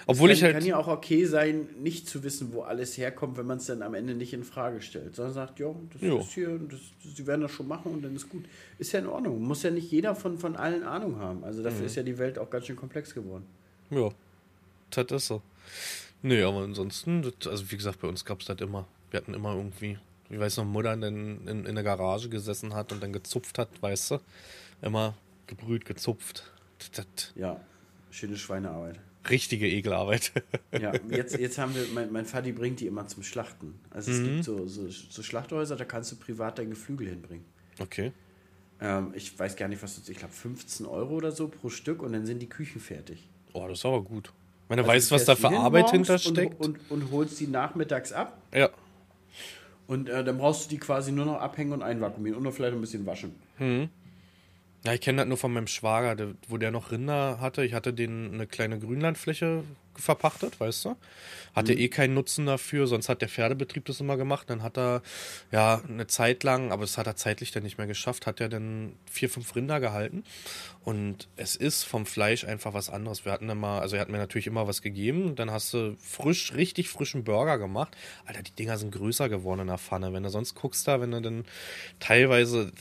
Obwohl kann, ich halt. kann ja auch okay sein, nicht zu wissen, wo alles herkommt, wenn man es dann am Ende nicht in Frage stellt. Sondern sagt, ja, das jo. ist hier, das, sie werden das schon machen und dann ist gut. Ist ja in Ordnung. Muss ja nicht jeder von, von allen Ahnung haben. Also dafür mhm. ist ja die Welt auch ganz schön komplex geworden. Ja, das ist so. Nee, aber ansonsten, das, also wie gesagt, bei uns gab es das immer. Wir hatten immer irgendwie, ich weiß noch, Mutter dann in, in der Garage gesessen hat und dann gezupft hat, weißt du? Immer gebrüht, gezupft. Das, ja, schöne Schweinearbeit richtige Ekelarbeit. ja, [laughs] jetzt, jetzt haben wir, mein, mein Vati bringt die immer zum Schlachten. Also es mhm. gibt so, so, so, Schlachthäuser, da kannst du privat dein Geflügel hinbringen. Okay. Ähm, ich weiß gar nicht, was du, ich glaube 15 Euro oder so pro Stück und dann sind die Küchen fertig. Oh, das ist aber gut. Wenn du also weißt, was da für Arbeit hintersteckt. Und, und, und, holst die nachmittags ab. Ja. Und äh, dann brauchst du die quasi nur noch abhängen und einvakuumieren und noch vielleicht ein bisschen waschen. Mhm. Ja, ich kenne das nur von meinem Schwager, wo der noch Rinder hatte. Ich hatte den eine kleine Grünlandfläche verpachtet, weißt du? Hatte mhm. eh keinen Nutzen dafür, sonst hat der Pferdebetrieb das immer gemacht. Dann hat er ja eine Zeit lang, aber das hat er zeitlich dann nicht mehr geschafft, hat er dann vier, fünf Rinder gehalten. Und es ist vom Fleisch einfach was anderes. Wir hatten immer, also er hat mir natürlich immer was gegeben. Dann hast du frisch, richtig frischen Burger gemacht. Alter, die Dinger sind größer geworden in der Pfanne. Wenn du sonst guckst da, wenn du dann teilweise,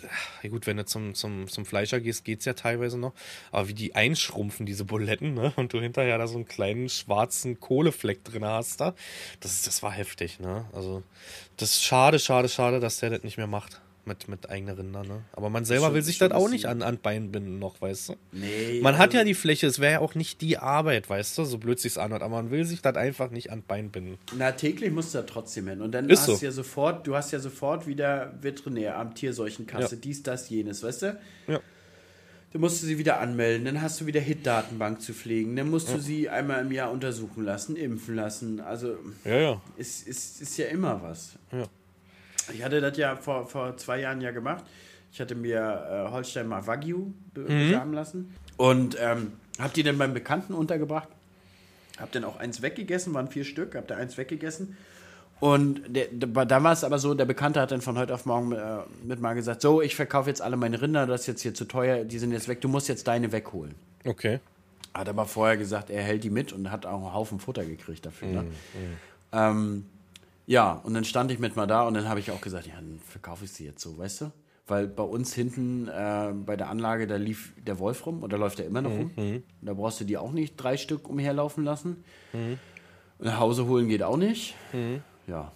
ja gut, wenn du zum, zum, zum Fleischer gehst, geht's ja teilweise noch. Aber wie die einschrumpfen, diese Buletten, ne? Und du hinterher da so einen kleinen schwarzen Kohlefleck drin hast da. Das, ist, das war heftig, ne? Also, das ist schade, schade, schade, dass der das nicht mehr macht mit, mit eigenen Rindern, ne? Aber man selber schon- will sich das auch nicht an, an Bein binden noch, weißt du? Nee. Man hat also- ja die Fläche, es wäre ja auch nicht die Arbeit, weißt du, so blöd sich's anhört, aber man will sich das einfach nicht an Bein binden. Na, täglich musst du da trotzdem hin. Und dann Ist hast so. ja sofort, du hast ja sofort wieder Veterinäramt, Tierseuchenkasse, Ja. dies, das, jenes, weißt du? Ja. Dann musst du sie wieder anmelden, dann hast du wieder HIT-Datenbank zu pflegen, dann musst du sie einmal im Jahr untersuchen lassen, impfen lassen. Also Ja, ja. es ist, ist ja immer was. Ja. Ich hatte das ja vor, vor zwei Jahren ja gemacht. Ich hatte mir äh, Holstein mal Wagyu be besamen lassen und ähm, hab die dann beim Bekannten untergebracht. Hab dann auch eins weggegessen, waren vier Stück, hab da eins weggegessen. Und der, der, da war es aber so, der Bekannte hat dann von heute auf morgen äh, mit mal gesagt, so, ich verkaufe jetzt alle meine Rinder, das ist jetzt hier zu teuer, die sind jetzt weg, du musst jetzt deine wegholen. Okay. Hat aber vorher gesagt, er hält die mit und hat auch einen Haufen Futter gekriegt dafür. Ne? Ähm, ja, und dann stand ich mit mal da und dann habe ich auch gesagt, ja, dann verkaufe ich sie jetzt so, weißt du? Weil bei uns hinten äh, bei der Anlage, da lief der Wolf rum und da läuft er immer noch rum. Und da brauchst du die auch nicht drei Stück umherlaufen lassen. Und nach Hause holen geht auch nicht. Ja.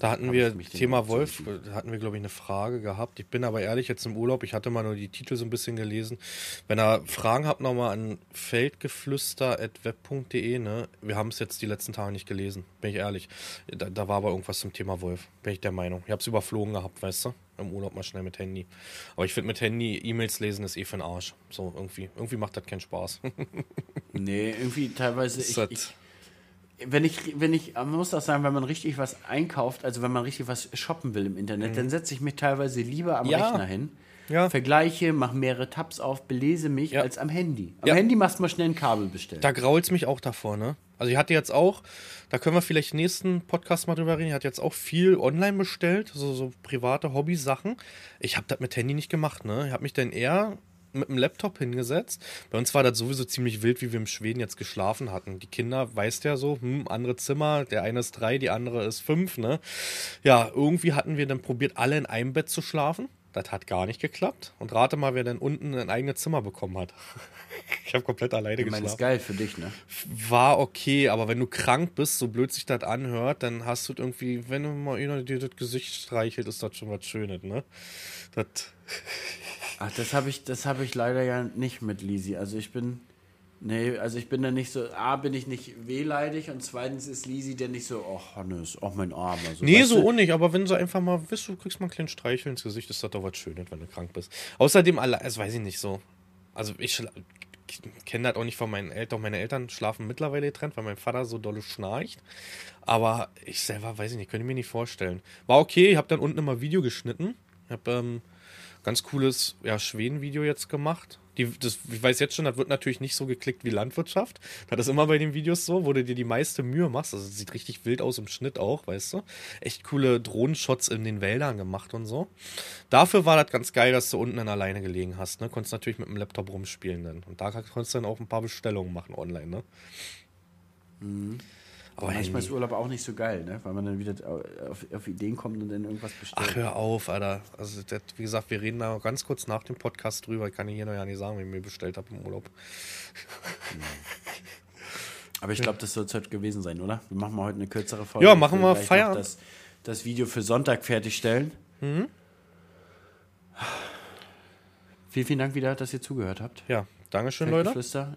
Da hatten wir Thema Wolf, da hatten wir, glaube ich, eine Frage gehabt. Ich bin aber ehrlich jetzt im Urlaub, ich hatte mal nur die Titel so ein bisschen gelesen. Wenn ihr Fragen habt, nochmal an feldgeflüster.web.de, ne? Wir haben es jetzt die letzten Tage nicht gelesen, bin ich ehrlich. Da, da war aber irgendwas zum Thema Wolf, bin ich der Meinung. Ich habe es überflogen gehabt, weißt du? Im Urlaub mal schnell mit Handy. Aber ich finde mit Handy E-Mails lesen ist eh für den Arsch. So irgendwie. Irgendwie macht das keinen Spaß. [laughs] Nee, irgendwie teilweise. Ist Ich, das- ich, wenn ich, wenn ich, man muss auch sagen, wenn man richtig was einkauft, also wenn man richtig was shoppen will im Internet, dann setze ich mich teilweise lieber am Mhm. Ja. Rechner hin, Ja. vergleiche, mache mehrere Tabs auf, belese mich, Ja. als am Handy. Am. Handy machst du mal schnell ein Kabel bestellen. Da grault's mich auch davor, ne? Also ich hatte jetzt auch, da können wir vielleicht nächsten Podcast mal drüber reden, ich hatte jetzt auch viel online bestellt, so, so private Hobby-Sachen. Ich habe das mit Handy nicht gemacht, ne? Ich habe mich dann eher mit dem Laptop hingesetzt. Bei uns war das sowieso ziemlich wild, wie wir in Schweden jetzt geschlafen hatten. Die Kinder, weißt ja so, hm, andere Zimmer, der eine ist drei, die andere ist fünf, ne? Ja, irgendwie hatten wir dann probiert, alle in einem Bett zu schlafen. Das hat gar nicht geklappt. Und rate mal, wer denn unten ein eigenes Zimmer bekommen hat. [laughs] ich habe komplett alleine ich meine, geschlafen ist geil für dich, ne? war okay, aber wenn du krank bist, so blöd sich das anhört, dann hast du irgendwie, wenn du mal einer dir das Gesicht streichelt, ist das schon was Schönes, ne? Das, Ach, das habe ich, das habe ich leider ja nicht mit Lisi. Also ich bin, nee, also ich bin da nicht so, A, bin ich nicht wehleidig und zweitens ist Lisi denn nicht so, oh Hannes, auch mein Arm. Also, nee, so du? auch nicht, aber wenn du einfach mal, weißt du, kriegst mal einen kleinen Streichel ins Gesicht, ist das doch was Schönes, wenn du krank bist. Außerdem, das weiß ich nicht so. Also ich kenne das auch nicht von meinen Eltern. Meine Eltern schlafen mittlerweile getrennt, weil mein Vater so dolle schnarcht. Aber ich selber weiß ich nicht, könnte mir nicht vorstellen. War okay, ich habe dann unten immer Video geschnitten. Ich habe ähm, ganz cooles ja, Schweden-Video jetzt gemacht. Die, das, ich weiß jetzt schon, das wird natürlich nicht so geklickt wie Landwirtschaft. Das ist immer bei den Videos so, wo du dir die meiste Mühe machst. Also sieht richtig wild aus im Schnitt auch, weißt du. Echt coole Drohnenshots in den Wäldern gemacht und so. Dafür war das ganz geil, dass du unten dann alleine gelegen hast. Ne? Konntest natürlich mit dem Laptop rumspielen dann. Und da konntest du dann auch ein paar Bestellungen machen online, ne? Aber Manchmal ist Handy. Urlaub auch nicht so geil, ne? Weil man dann wieder auf, auf Ideen kommt und dann irgendwas bestellt. Ach, hör auf, Alter. Also, das, wie gesagt, wir reden da ganz kurz nach dem Podcast drüber. Ich kann hier noch ja nicht sagen, wie ich mir bestellt habe im Urlaub. Aber ich glaube, das soll es heute gewesen sein, oder? Wir machen mal heute eine kürzere Folge. Ja, machen wir noch Feierabend. Das, das Video für Sonntag fertigstellen. Mhm. Vielen, vielen Dank wieder, dass ihr zugehört habt. Ja, Dankeschön, Leute.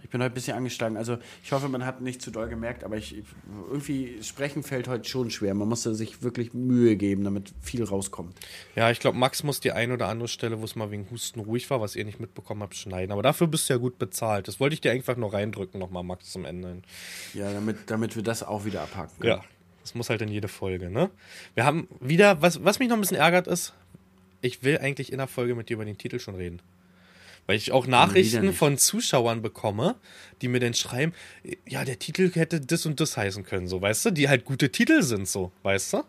Ich bin heute ein bisschen angeschlagen. Also ich hoffe, man hat nicht zu doll gemerkt, aber ich irgendwie sprechen fällt heute schon schwer. Man musste sich wirklich Mühe geben, damit viel rauskommt. Ja, ich glaube, Max muss die ein oder andere Stelle, wo es mal wegen Husten ruhig war, was ihr nicht mitbekommen habt, schneiden. Aber dafür bist du ja gut bezahlt. Das wollte ich dir einfach nur reindrücken, nochmal, Max, zum Ende hin. Ja, damit, damit wir das auch wieder abhaken können. Ja, das muss halt in jede Folge, ne? Wir haben wieder, was, was mich noch ein bisschen ärgert ist, ich will eigentlich in der Folge mit dir über den Titel schon reden. Weil ich auch Nachrichten von Zuschauern bekomme, die mir dann schreiben, ja, der Titel hätte das und das heißen können, so, weißt du? Die halt gute Titel sind, so, weißt du?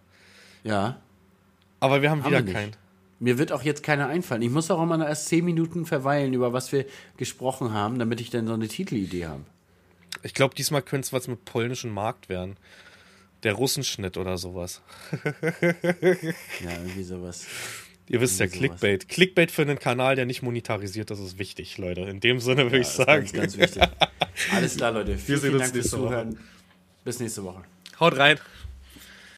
ja. Aber wir haben, Haben wieder wir keinen. Mir wird auch jetzt keiner einfallen. Ich muss auch immer erst zehn Minuten verweilen, über was wir gesprochen haben, damit ich dann so eine Titelidee habe. Ich glaube, diesmal könnte es was mit polnischen Markt werden. Der Russenschnitt oder sowas. [laughs] Ja, irgendwie sowas. Ihr wisst ja, Clickbait. Clickbait für einen Kanal, der nicht monetarisiert, das ist wichtig, Leute. In dem Sinne würde ja, ich sagen. Ganz, ganz wichtig. [laughs] Alles klar, Leute. Vielen, vielen Dank fürs Zuhören. Bis nächste Woche. Haut rein.